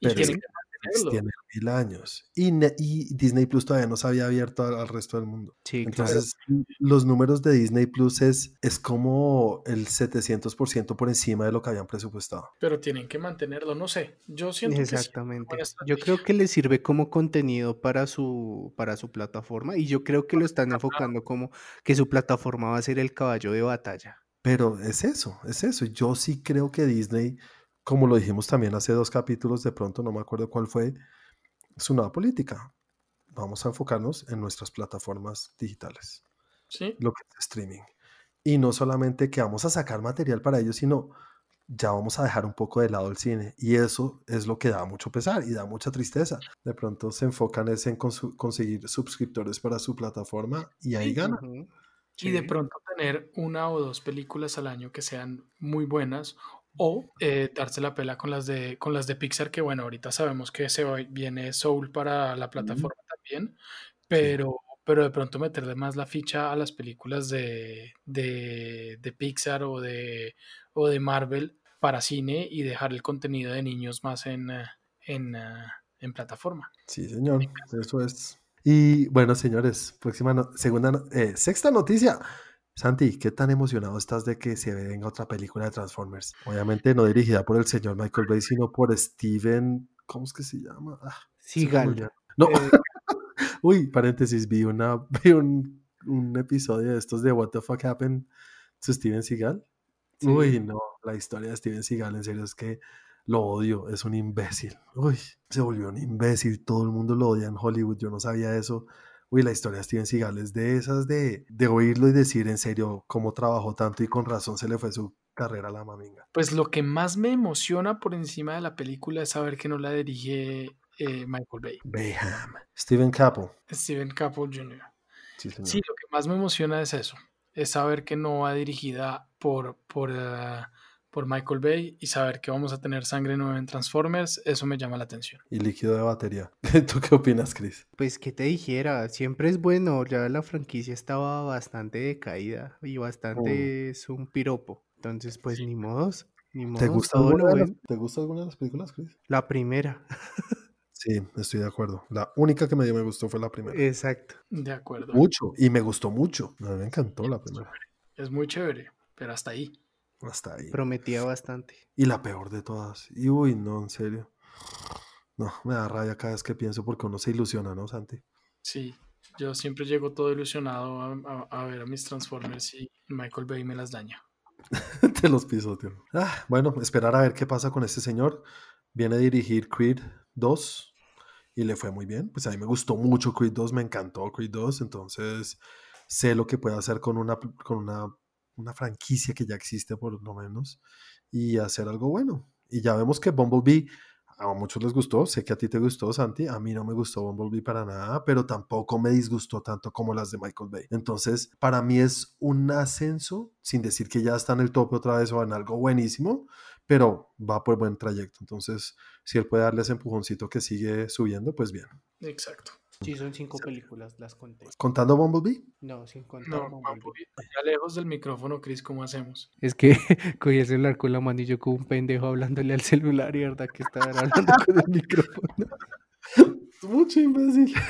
pero es que Netflix tiene mil años. Y, Ne- y Disney Plus todavía no se había abierto al, al resto del mundo. Sí, claro. Entonces, los números de Disney Plus es, es como el 700% por encima de lo que habían presupuestado. Pero tienen que mantenerlo, no sé. Yo siento que sí, Yo creo que le sirve como contenido para su, para su plataforma y yo creo que lo están enfocando como que su plataforma va a ser el caballo de batalla. Pero es eso, es eso. Yo sí creo que Disney, como lo dijimos también hace dos capítulos, de pronto no me acuerdo cuál fue, su nueva política. Vamos a enfocarnos en nuestras plataformas digitales, Sí, lo que es streaming. Y no solamente que vamos a sacar material para ellos, sino ya vamos a dejar un poco de lado el cine. Y eso es lo que da mucho pesar y da mucha tristeza. De pronto se enfocan es en conseguir suscriptores para su plataforma y ahí ganan. Y de pronto tener una o dos películas al año que sean muy buenas o eh, darse la pela con las de con las de Pixar que bueno ahorita sabemos que se va- viene Soul para la plataforma también pero pero de pronto meterle más la ficha a las películas de, de, de Pixar o de o de Marvel para cine y dejar el contenido de niños más en en, en plataforma. Sí, señor, eso es. Y bueno, señores, próxima, no- segunda, no- eh, sexta noticia. Santi, ¿qué tan emocionado estás de que se venga otra película de Transformers? Obviamente no dirigida por el señor Michael Bay, sino por Steven, ¿cómo es que se llama? Ah, Seagal. No, Eh, *laughs* uy, paréntesis, vi, una, vi un, un episodio de estos de What the Fuck Happened to Steven Seagal. Sí. Uy, no, la historia de Steven Seagal, en serio, es que lo odio, es un imbécil. Uy, se volvió un imbécil, todo el mundo lo odia en Hollywood, yo no sabía eso. Uy, la historia de Steven Seagal es de esas de, de oírlo y decir en serio cómo trabajó tanto y con razón se le fue su carrera a la maminga. Pues lo que más me emociona por encima de la película es saber que no la dirige eh, Michael Bay, Bayham. Steven Caple. Steven Caple Jr. Sí, señor. Sí, lo que más me emociona es eso, es saber que no va dirigida por, por, eh, por Michael Bay y saber que vamos a tener sangre nueva en Transformers, eso me llama la atención. Y líquido de batería. *laughs* ¿Tú qué opinas, Chris? Pues que te dijera, siempre es bueno, ya la franquicia estaba bastante decaída y bastante es un piropo. Entonces, pues ni modos, ni modos. ¿Te gusta, alguna lo de las. ¿Te gusta alguna de las películas, Chris? La primera, Sí, estoy de acuerdo. La única que me dio me gustó fue la primera. exacto. De acuerdo. Mucho. Y me gustó mucho. A mí me encantó la primera. Es muy chévere, pero hasta ahí. Hasta ahí. Prometía bastante. Y la peor de todas. Y uy, no, en serio. No, me da rabia cada vez que pienso porque uno se ilusiona, ¿no, Santi? Sí, yo siempre llego todo ilusionado a, a- a ver a mis Transformers y Michael Bay me las daña. *laughs* Te los pisoteó. Ah, bueno, esperar a ver qué pasa con este señor. Viene a dirigir Creed 2 y le fue muy bien. Pues a mí me gustó mucho Creed 2, me encantó Creed 2, entonces sé lo que puede hacer con una, con una, una franquicia que ya existe por lo menos y hacer algo bueno. Y ya vemos que Bumblebee a muchos les gustó, sé que a ti te gustó, Santi, a mí no me gustó Bumblebee para nada, pero tampoco me disgustó tanto como las de Michael Bay. Entonces, para mí es un ascenso, sin decir que ya está en el tope otra vez o en algo buenísimo, pero va por buen trayecto. Entonces, si él puede darle ese empujoncito que sigue subiendo, pues bien. Exacto. Sí, son cinco películas, las conté. Contando Bumblebee, No, sin contar No, Bumblebee. Bumblebee, ya lejos del micrófono, Chris, ¿cómo hacemos? Es que *laughs* cogí el celular con la mano y yo como un pendejo hablándole al celular y verdad que estaba hablando con el micrófono. *laughs* mucho imbécil. *laughs*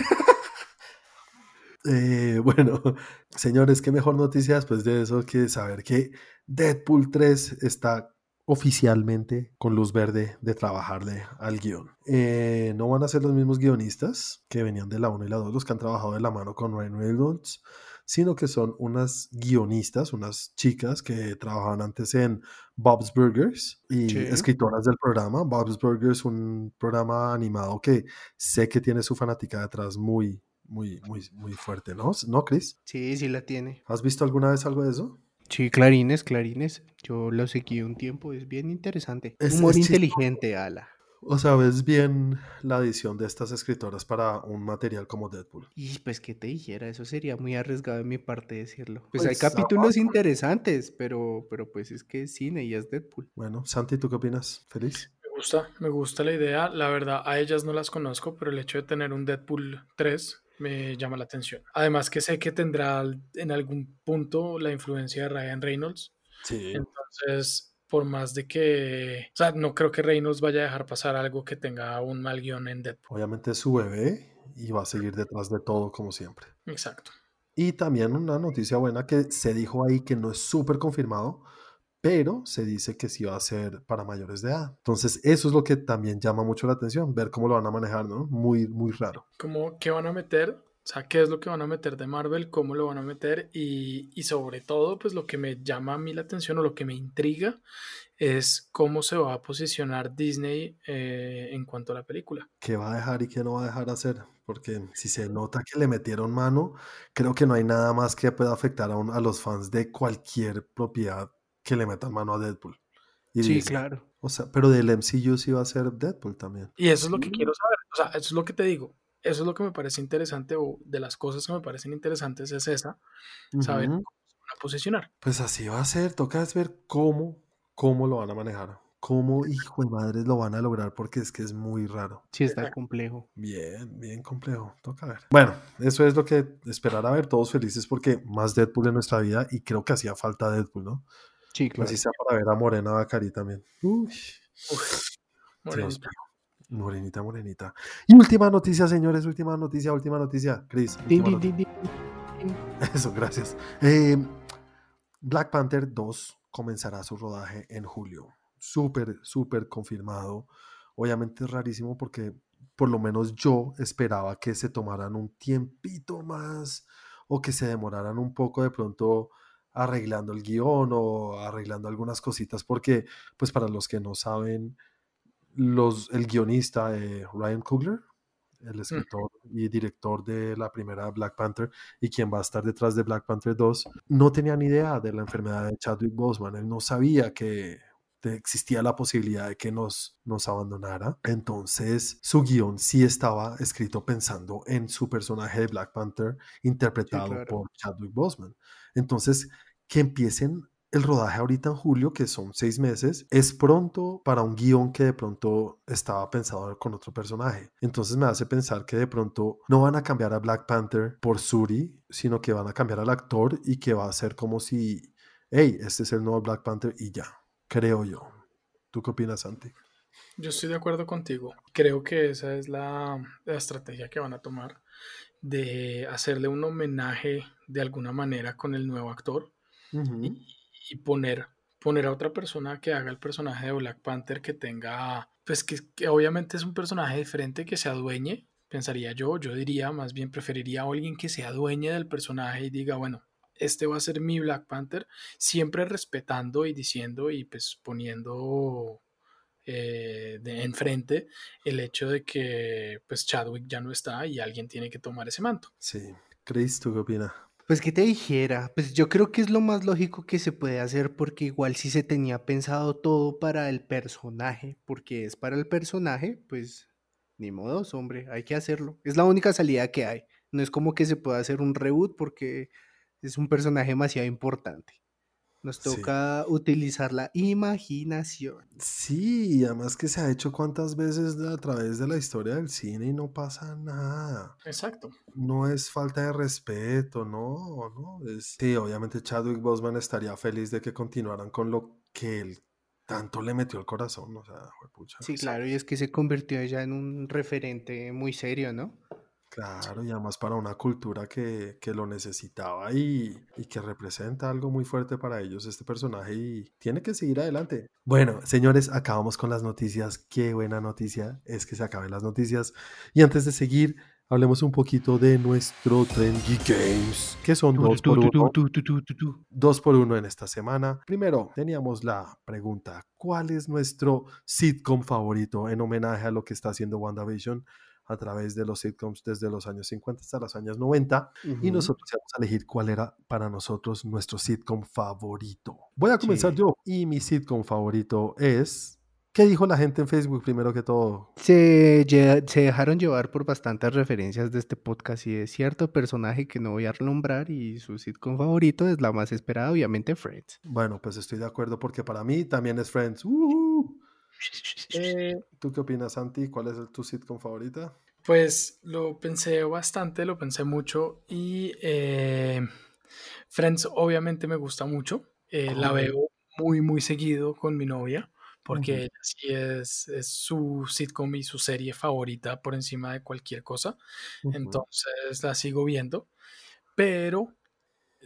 Eh, bueno, señores, qué mejor noticia después de eso que saber que Deadpool 3 está oficialmente con luz verde de trabajarle al guion. Eh, no van a ser los mismos guionistas que venían de la 1 y la 2, los que han trabajado de la mano con Ryan Reynolds, sino que son unas guionistas, unas chicas que trabajaban antes en Bob's Burgers y Sí. escritoras del programa. Bob's Burgers, un programa animado que sé que tiene su fanática detrás muy, muy, muy, muy fuerte, ¿no? ¿No, Chris? Sí, sí la tiene. ¿Has visto alguna vez algo de eso? Sí, clarines, clarines. Yo lo seguí un tiempo, es bien interesante. Es- Humor es inteligente, ala. O sea, ves bien la edición de estas escritoras para un material como Deadpool. Y pues que te dijera, eso sería muy arriesgado de mi parte decirlo. Pues, Pues, hay capítulos interesantes, pero, pero pues es que es cine y es Deadpool. Bueno, Santi, ¿tú qué opinas? ¿Feliz? Me gusta, me gusta la idea. La verdad, a ellas no las conozco, pero el hecho de tener un Deadpool 3 me llama la atención. Además que sé que tendrá en algún punto la influencia de Ryan Reynolds. Sí. Entonces, por más de que, o sea, no creo que Reynolds vaya a dejar pasar algo que tenga un mal guion en Deadpool. Obviamente es su bebé y va a seguir detrás de todo como siempre. Exacto. Y también una noticia buena que se dijo ahí que no es súper confirmado, pero se dice que sí va a ser para mayores de edad. Entonces, eso es lo que también llama mucho la atención, ver cómo lo van a manejar, ¿no? Muy, muy raro. ¿Cómo, ¿Qué van a meter? O sea, qué es lo que van a meter de Marvel, cómo lo van a meter y, y, sobre todo, pues lo que me llama a mí la atención o lo que me intriga es cómo se va a posicionar Disney eh, en cuanto a la película. ¿Qué va a dejar y qué no va a dejar hacer? Porque si se nota que le metieron mano, creo que no hay nada más que pueda afectar a, a los fans de cualquier propiedad que le metan mano a Deadpool. Y sí, claro. O sea, pero del MCU sí va a ser Deadpool también. Y eso es lo que quiero saber. O sea, eso es lo que te digo eso es lo que me parece interesante o de las cosas que me parecen interesantes es esa, saber cómo se van a posicionar. Pues así va a ser, toca es ver cómo, cómo lo van a manejar, cómo hijo de madres lo van a lograr porque es que es muy raro. Sí, está complejo. Bien, bien complejo, toca ver. Bueno, eso es lo que esperar a ver, todos felices porque más Deadpool en nuestra vida y creo que hacía falta Deadpool, ¿no? Sí, claro. Así sea para ver a Morena Bacari también. Uy. Morenita. Morenita, morenita. Y última noticia, señores, última noticia, última noticia. Chris. Eso, gracias. Eh, Black Panther 2 comenzará su rodaje en julio. Súper, súper confirmado. Obviamente es rarísimo porque por lo menos yo esperaba que se tomaran un tiempito más o que se demoraran un poco de pronto arreglando el guion o arreglando algunas cositas porque pues para los que no saben los, el guionista eh, Ryan Coogler, el escritor y director de la primera Black Panther y quien va a estar detrás de Black Panther 2, no tenía ni idea de la enfermedad de Chadwick Boseman. Él no sabía que existía la posibilidad de que nos, nos abandonara. Entonces, su guion sí estaba escrito pensando en su personaje de Black Panther interpretado por Chadwick Boseman. Entonces, que empiecen el rodaje ahorita en julio, que son seis meses, es pronto para un guion que de pronto estaba pensado con otro personaje. Entonces me hace pensar que de pronto no van a cambiar a Black Panther por Suri, sino que van a cambiar al actor y que va a ser como si, hey, este es el nuevo Black Panther y ya, creo yo. ¿Tú qué opinas, Santi? Yo estoy de acuerdo contigo. Creo que esa es la, estrategia que van a tomar de hacerle un homenaje de alguna manera con el nuevo actor y poner, poner a otra persona que haga el personaje de Black Panther que tenga, pues que, que obviamente es un personaje diferente que se adueñe, pensaría yo, yo diría, más bien preferiría a alguien que se adueñe del personaje y diga, bueno, este va a ser mi Black Panther, siempre respetando y diciendo y pues poniendo eh, de enfrente el hecho de que pues Chadwick ya no está y alguien tiene que tomar ese manto. Sí, Chris, ¿tú qué opinas? Pues que te dijera, pues yo creo que es lo más lógico que se puede hacer porque igual si se tenía pensado todo para el personaje, porque es para el personaje, pues ni modos, hombre, hay que hacerlo. Es la única salida que hay. No es como que se pueda hacer un reboot porque es un personaje demasiado importante. Nos toca utilizar la imaginación. Sí, además que se ha hecho cuántas veces a través de la historia del cine y no pasa nada. Exacto. No es falta de respeto, no, no. Sí, obviamente Chadwick Boseman estaría feliz de que continuaran con lo que él tanto le metió el corazón, o sea, pucha. Sí, claro, y es que se convirtió ella en un referente muy serio, ¿no? Claro, y además para una cultura que, que lo necesitaba y, y, que representa algo muy fuerte para ellos este personaje y tiene que seguir adelante. Bueno, señores, acabamos con las noticias. Qué buena noticia es que se acaben las noticias. Y antes de seguir, hablemos un poquito de nuestro Trendy Games, que son dos por uno. Dos por uno en esta semana. Primero, teníamos la pregunta, ¿cuál es nuestro sitcom favorito en homenaje a lo que está haciendo WandaVision? A través de los sitcoms desde los años 50 hasta los años 90 y nosotros íbamos a elegir cuál era para nosotros nuestro sitcom favorito. Voy a comenzar yo y mi sitcom favorito es... ¿Qué dijo la gente en Facebook primero que todo? Se, se dejaron llevar por bastantes referencias de este podcast y de cierto personaje que no voy a nombrar y su sitcom favorito es la más esperada, obviamente Friends. Bueno, pues estoy de acuerdo porque para mí también es Friends. ¡Uh! Eh, ¿Tú qué opinas, Santi? ¿Cuál es tu sitcom favorita? Pues lo pensé bastante, lo pensé mucho y eh, Friends obviamente me gusta mucho. eh, la Oh. veo muy, muy seguido con mi novia porque ella sí es, es su sitcom y su serie favorita por encima de cualquier cosa. Entonces la sigo viendo, pero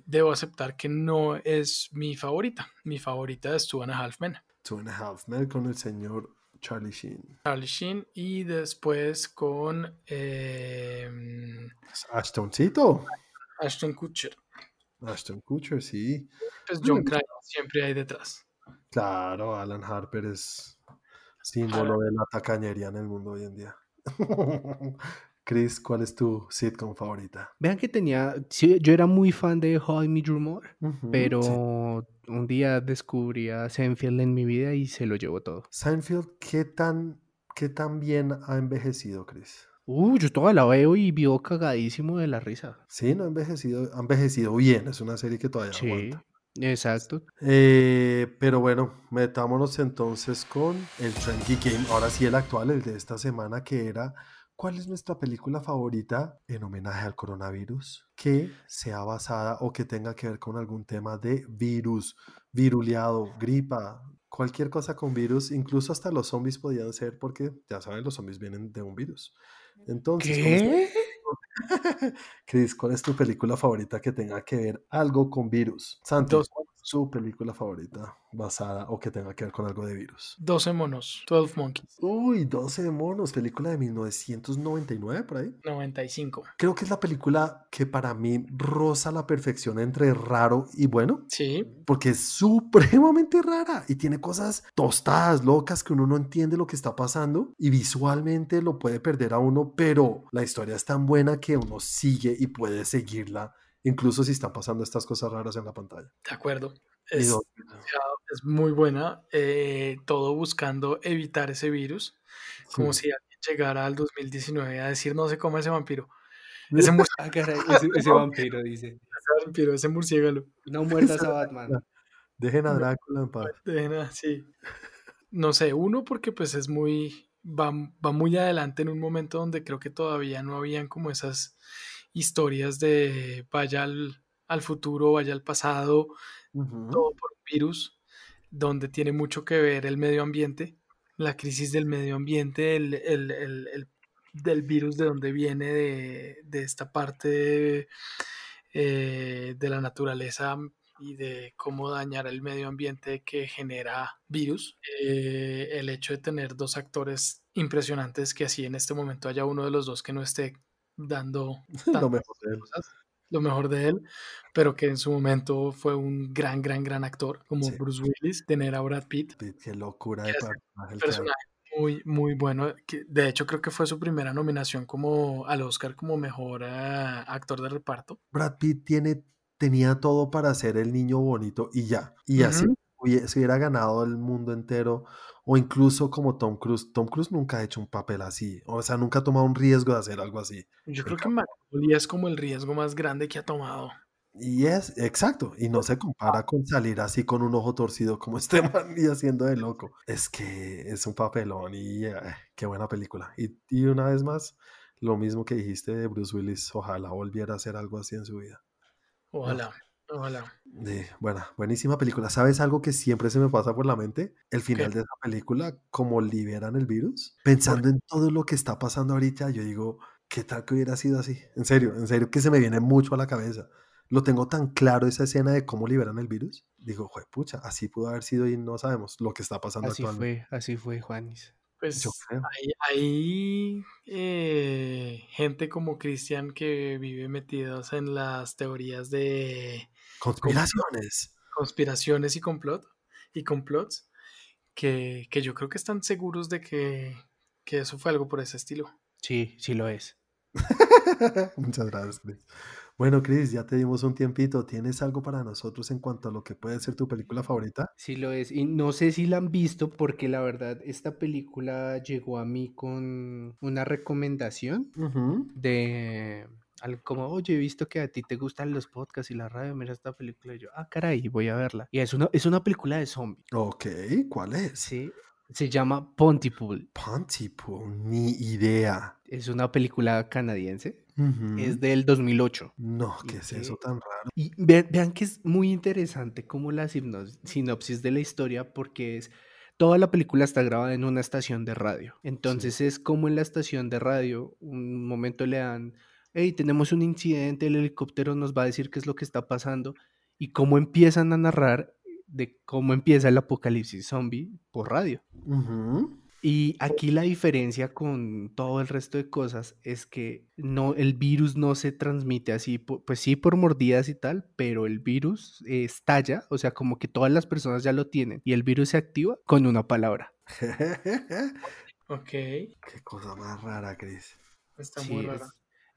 debo aceptar que no es mi favorita. Mi favorita es Two and a Half Men. Two and a Half Men con el señor Charlie Sheen. Charlie Sheen y después con eh, Ashtoncito. Ashton Kutcher. Ashton Kutcher, sí. Pues Bueno, John Cryer siempre hay detrás. Claro, Alan Harper es símbolo de la tacañería en el mundo hoy en día. *laughs* Chris, ¿cuál es tu sitcom favorita? Vean que tenía, sí, yo era muy fan de How I Met Your Mother, pero sí. un día descubrí a Seinfeld en mi vida y se lo llevó todo. Seinfeld, ¿qué tan, qué tan bien ha envejecido, Chris? Uh, yo toda la veo y vivo cagadísimo de la risa. Sí, no ha envejecido, ha envejecido bien. Es una serie que todavía Sí, aguanta. exacto. Eh, pero bueno, metámonos entonces con el Geek Game. Ahora sí, el actual, el de esta semana, que era ¿cuál es nuestra película favorita en homenaje al coronavirus? Que sea basada o que tenga que ver con algún tema de virus, viruleado, gripa, cualquier cosa con virus, incluso hasta los zombies podían ser, porque ya saben, los zombies vienen de un virus. Entonces, ¿Qué? *laughs* Chris, ¿cuál es tu película favorita que tenga que ver algo con virus? Santi, Dos. ¿cuál es tu película favorita basada o que tenga que ver con algo de virus? 12 monos, 12 monkeys, Uy, 12 monos, película de 1999 por ahí. 95. Creo que es la película que para mí roza la perfección entre raro y bueno, Sí, porque es supremamente rara y tiene cosas tostadas, locas, que uno no entiende lo que está pasando y visualmente lo puede perder a uno, pero la historia es tan buena que uno sigue y puede seguirla, incluso si están pasando estas cosas raras en la pantalla. de acuerdo. Es, no- es muy buena. eh, todo buscando evitar ese virus. Como sí. si alguien llegara al 2019 a decir no se come ese vampiro. *laughs* Ese, mur- Ah, caray, ese, ese *laughs* vampiro dice. ese vampiro, ese murciélago. No muerdas *laughs* a Batman. Dejen a Drácula en paz. De nada, sí. No sé, uno porque pues es muy, va, va muy adelante en un momento donde creo que todavía no habían como esas historias de vaya al, al futuro, vaya al pasado, todo por un virus, donde tiene mucho que ver el medio ambiente, la crisis del medio ambiente, el, el- el- el- del virus, de dónde viene, de, de esta parte eh, de la naturaleza y de cómo dañar el medio ambiente que genera virus. Eh, el hecho de tener dos actores impresionantes, que así en este momento haya uno de los dos que no esté dando *laughs* Lo mejor de él. cosas, lo mejor de él, pero que en su momento fue un gran, gran, gran actor como Sí. Bruce Willis, tener a Brad Pitt, Qué locura de personaje personaje muy, muy bueno, de hecho creo que fue su primera nominación como al Oscar como mejor ah, actor de reparto. Brad Pitt tiene, tenía todo para ser el niño bonito y ya. Y así Ujú. hubie- se hubiera ganado el mundo entero. O incluso como Tom Cruise. Tom Cruise nunca ha hecho un papel así. O sea, nunca ha tomado un riesgo de hacer algo así. Yo creo que Magnolia es como el riesgo más grande que ha tomado. Y es, exacto, y no se compara con salir así con un ojo torcido como *laughs* este man y haciendo de loco. Es que es un papelón y eh, qué buena película. Y, y una vez más, lo mismo que dijiste de Bruce Willis, ojalá volviera a hacer algo así en su vida. Ojalá, ojalá. Eh, buena, buenísima película. ¿Sabes algo que siempre se me pasa por la mente? El final de esa película, como liberan el virus. Pensando en todo lo que está pasando ahorita, yo digo, ¿qué tal que hubiera sido así? En serio, en serio, que se me viene mucho a la cabeza. Lo tengo tan claro esa escena de cómo liberan el virus. Digo, pucha, así pudo haber sido y no sabemos lo que está pasando Así actualmente. fue, así fue, Juanis. Pues hay, hay, eh, gente como Cristian que vive metidos en las teorías de Conspiraciones. conspiraciones y complot y complots que, que yo creo que están seguros de que, que eso fue algo por ese estilo. Sí, sí lo es. *laughs* Muchas gracias, Chris. Bueno, Chris, ya te dimos un tiempito. ¿Tienes algo para nosotros en cuanto a lo que puede ser tu película favorita? Sí lo es. Y no sé si la han visto porque la verdad esta película llegó a mí con una recomendación de algo como, oye, he visto que a ti te gustan los podcasts y la radio, mira esta película. Y yo, ah, caray, voy a verla. Y es una, es una película de zombies. Ok, ¿cuál es? Sí. Se llama Pontypool. Pontypool, ni idea. Es una película canadiense. Es del 2008. No, ¿qué es eso tan raro? Y ve- vean que es muy interesante como la sinopsis, sinopsis de la historia porque es toda la película está grabada en una estación de radio. Entonces es como en la estación de radio, un momento le dan, hey, tenemos un incidente, el helicóptero nos va a decir qué es lo que está pasando y cómo empiezan a narrar de cómo empieza el apocalipsis zombie por radio. Y aquí la diferencia con todo el resto de cosas es que no, el virus no se transmite así, pues sí por mordidas y tal, pero el virus eh, estalla, o sea, como que todas las personas ya lo tienen y el virus se activa con una palabra. *laughs* Ok, Qué cosa más rara, Chris. está Sí, muy es- rara.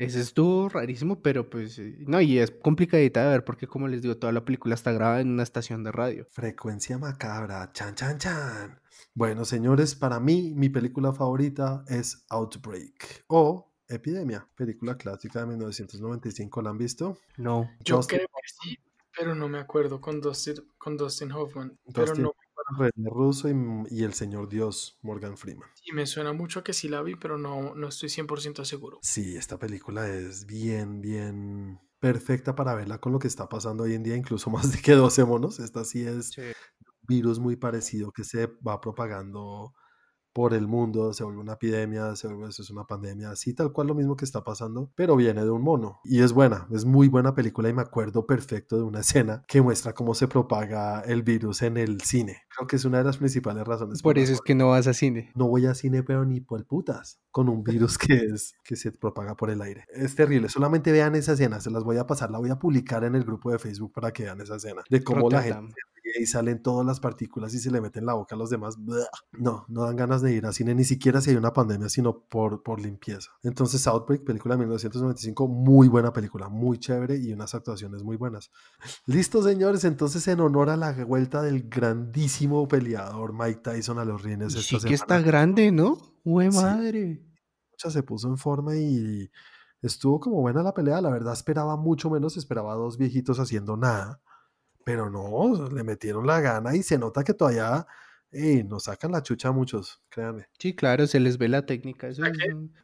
Ese estuvo rarísimo, pero pues eh, no, y es complicadita de ver porque como les digo, toda la película está grabada en una estación de radio. Frecuencia macabra, chan, chan, chan. Bueno, señores, para mí, mi película favorita es Outbreak o Epidemia, película clásica de 1995. ¿La han visto? No. Yo Justin creo que sí, pero no me acuerdo con Dustin, con Dustin Hoffman. Pero no, René Russo y, y el señor Dios Morgan Freeman. y me suena mucho que sí la vi, pero no, no estoy 100% seguro. Sí, esta película es bien, bien perfecta para verla con lo que está pasando hoy en día, incluso *laughs* más de que 12 monos. Esta sí es un virus muy parecido que se va propagando por el mundo, se vuelve una epidemia, se vuelve, eso es una pandemia, así tal cual lo mismo que está pasando, pero viene de un mono. Y es buena, es muy buena película y me acuerdo perfecto de una *laughs* escena que muestra cómo se propaga el virus en el cine. Creo que es una de las principales razones. Por eso es que no vas a cine. no voy a cine, pero ni por putas, con un virus que es que se propaga por el aire. Es terrible. Solamente vean esa escena, se las voy a pasar, la voy a publicar en el grupo de Facebook para que vean esa escena de cómo la gente y salen todas las partículas y se le meten en la boca a los demás. No, no dan ganas de ir a cine ni siquiera si hay una pandemia, sino por, por limpieza. Entonces, Outbreak, película de 1995, muy buena película, muy chévere y unas actuaciones muy buenas. Listo, señores. Entonces, en honor a la vuelta del grandísimo peleador Mike Tyson a los rines Y esta sí que está grande, ¿no? ¡Hue Sí. madre! Lucha se puso en forma y estuvo como buena la pelea. La verdad, esperaba mucho menos. Esperaba a dos viejitos haciendo nada. Pero no, le metieron la gana y se nota que todavía ey, nos sacan la chucha a muchos, créanme. Sí, claro, se les ve la técnica. Eso es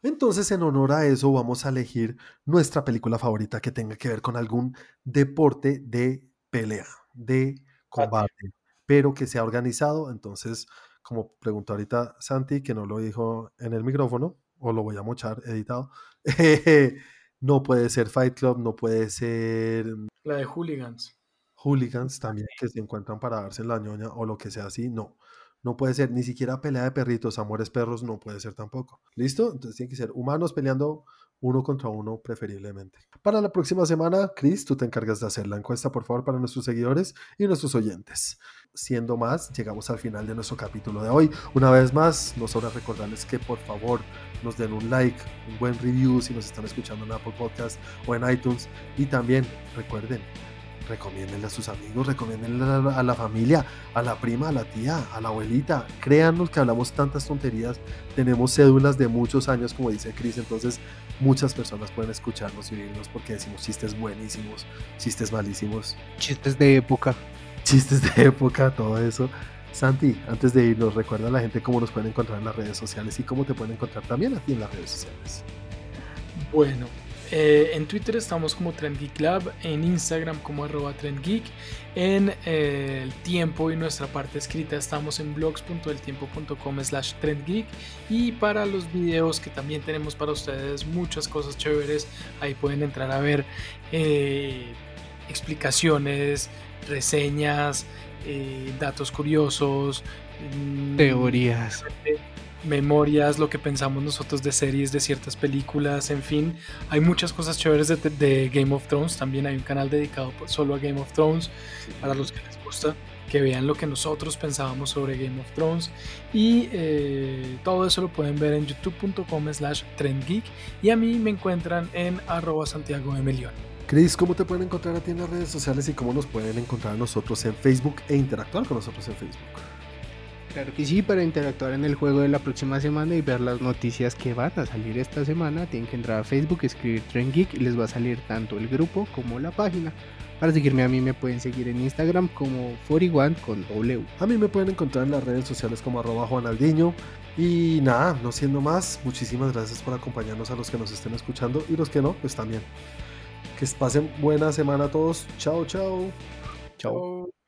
Entonces, en honor a eso, vamos a elegir nuestra película favorita que tenga que ver con algún deporte de pelea, de combate, pero que sea organizado. Entonces, como preguntó ahorita Santi, que no lo dijo en el micrófono, o lo voy a mochar editado, *laughs* no puede ser Fight Club, no puede ser La de Hooligans. Hooligans también que se encuentran para darse la ñoña o lo que sea así, no. No puede ser ni siquiera pelea de perritos, amores perros, no puede ser tampoco. ¿Listo? Entonces tiene que ser humanos peleando uno contra uno preferiblemente. Para la próxima semana, Chris, tú te encargas de hacer la encuesta, por favor, para nuestros seguidores y nuestros oyentes. Siendo más, llegamos al final de nuestro capítulo de hoy. Una vez más, no sobra recordarles que por favor nos den un like, un buen review si nos están escuchando en Apple Podcast o en iTunes. Y también recuerden, recomiéndenle a sus amigos, recomiéndenle a la, a la familia, a la prima, a la tía, a la abuelita. Créanos que hablamos tantas tonterías, tenemos cédulas de muchos años, como dice Chris, entonces muchas personas pueden escucharnos y oírnos porque decimos chistes buenísimos, chistes malísimos, Chistes de época. chistes de época, todo eso. Santi, antes de irnos, recuerda a la gente cómo nos pueden encontrar en las redes sociales y cómo te pueden encontrar también aquí en las redes sociales. Bueno, eh, en Twitter estamos como TrendGeek Lab, en Instagram como arroba TrendGeek, en eh, el tiempo y nuestra parte escrita estamos en blogs.eltiempo.com slash TrendGeek y para los videos que también tenemos para ustedes muchas cosas chéveres, ahí pueden entrar a ver eh, explicaciones, reseñas, datos curiosos, mm, Teorías. Memorias, lo que pensamos nosotros de series, de ciertas películas, en fin, hay muchas cosas chéveres de, de Game of Thrones, también hay un canal dedicado solo a Game of Thrones, para los que les gusta, que vean lo que nosotros pensábamos sobre Game of Thrones. Y eh, todo eso lo pueden ver en youtube.com slash trendgeek. Y a mí me encuentran en arroba Santiago. Chris, ¿cómo te pueden encontrar a ti en las redes sociales y cómo nos pueden encontrar nosotros en Facebook e interactuar con nosotros en Facebook? Claro que sí, para interactuar en el juego de la próxima semana y ver las noticias que van a salir esta semana, tienen que entrar a Facebook, escribir Trend Geek y les va a salir tanto el grupo como la página. Para seguirme a mí me pueden seguir en Instagram como 41 con W. A mí me pueden encontrar en las redes sociales como arroba juanaldiño. Y nada, no siendo más, muchísimas gracias por acompañarnos a los que nos estén escuchando y los que no, pues también. Que pasen buena semana a todos. Chao, chao. Chao.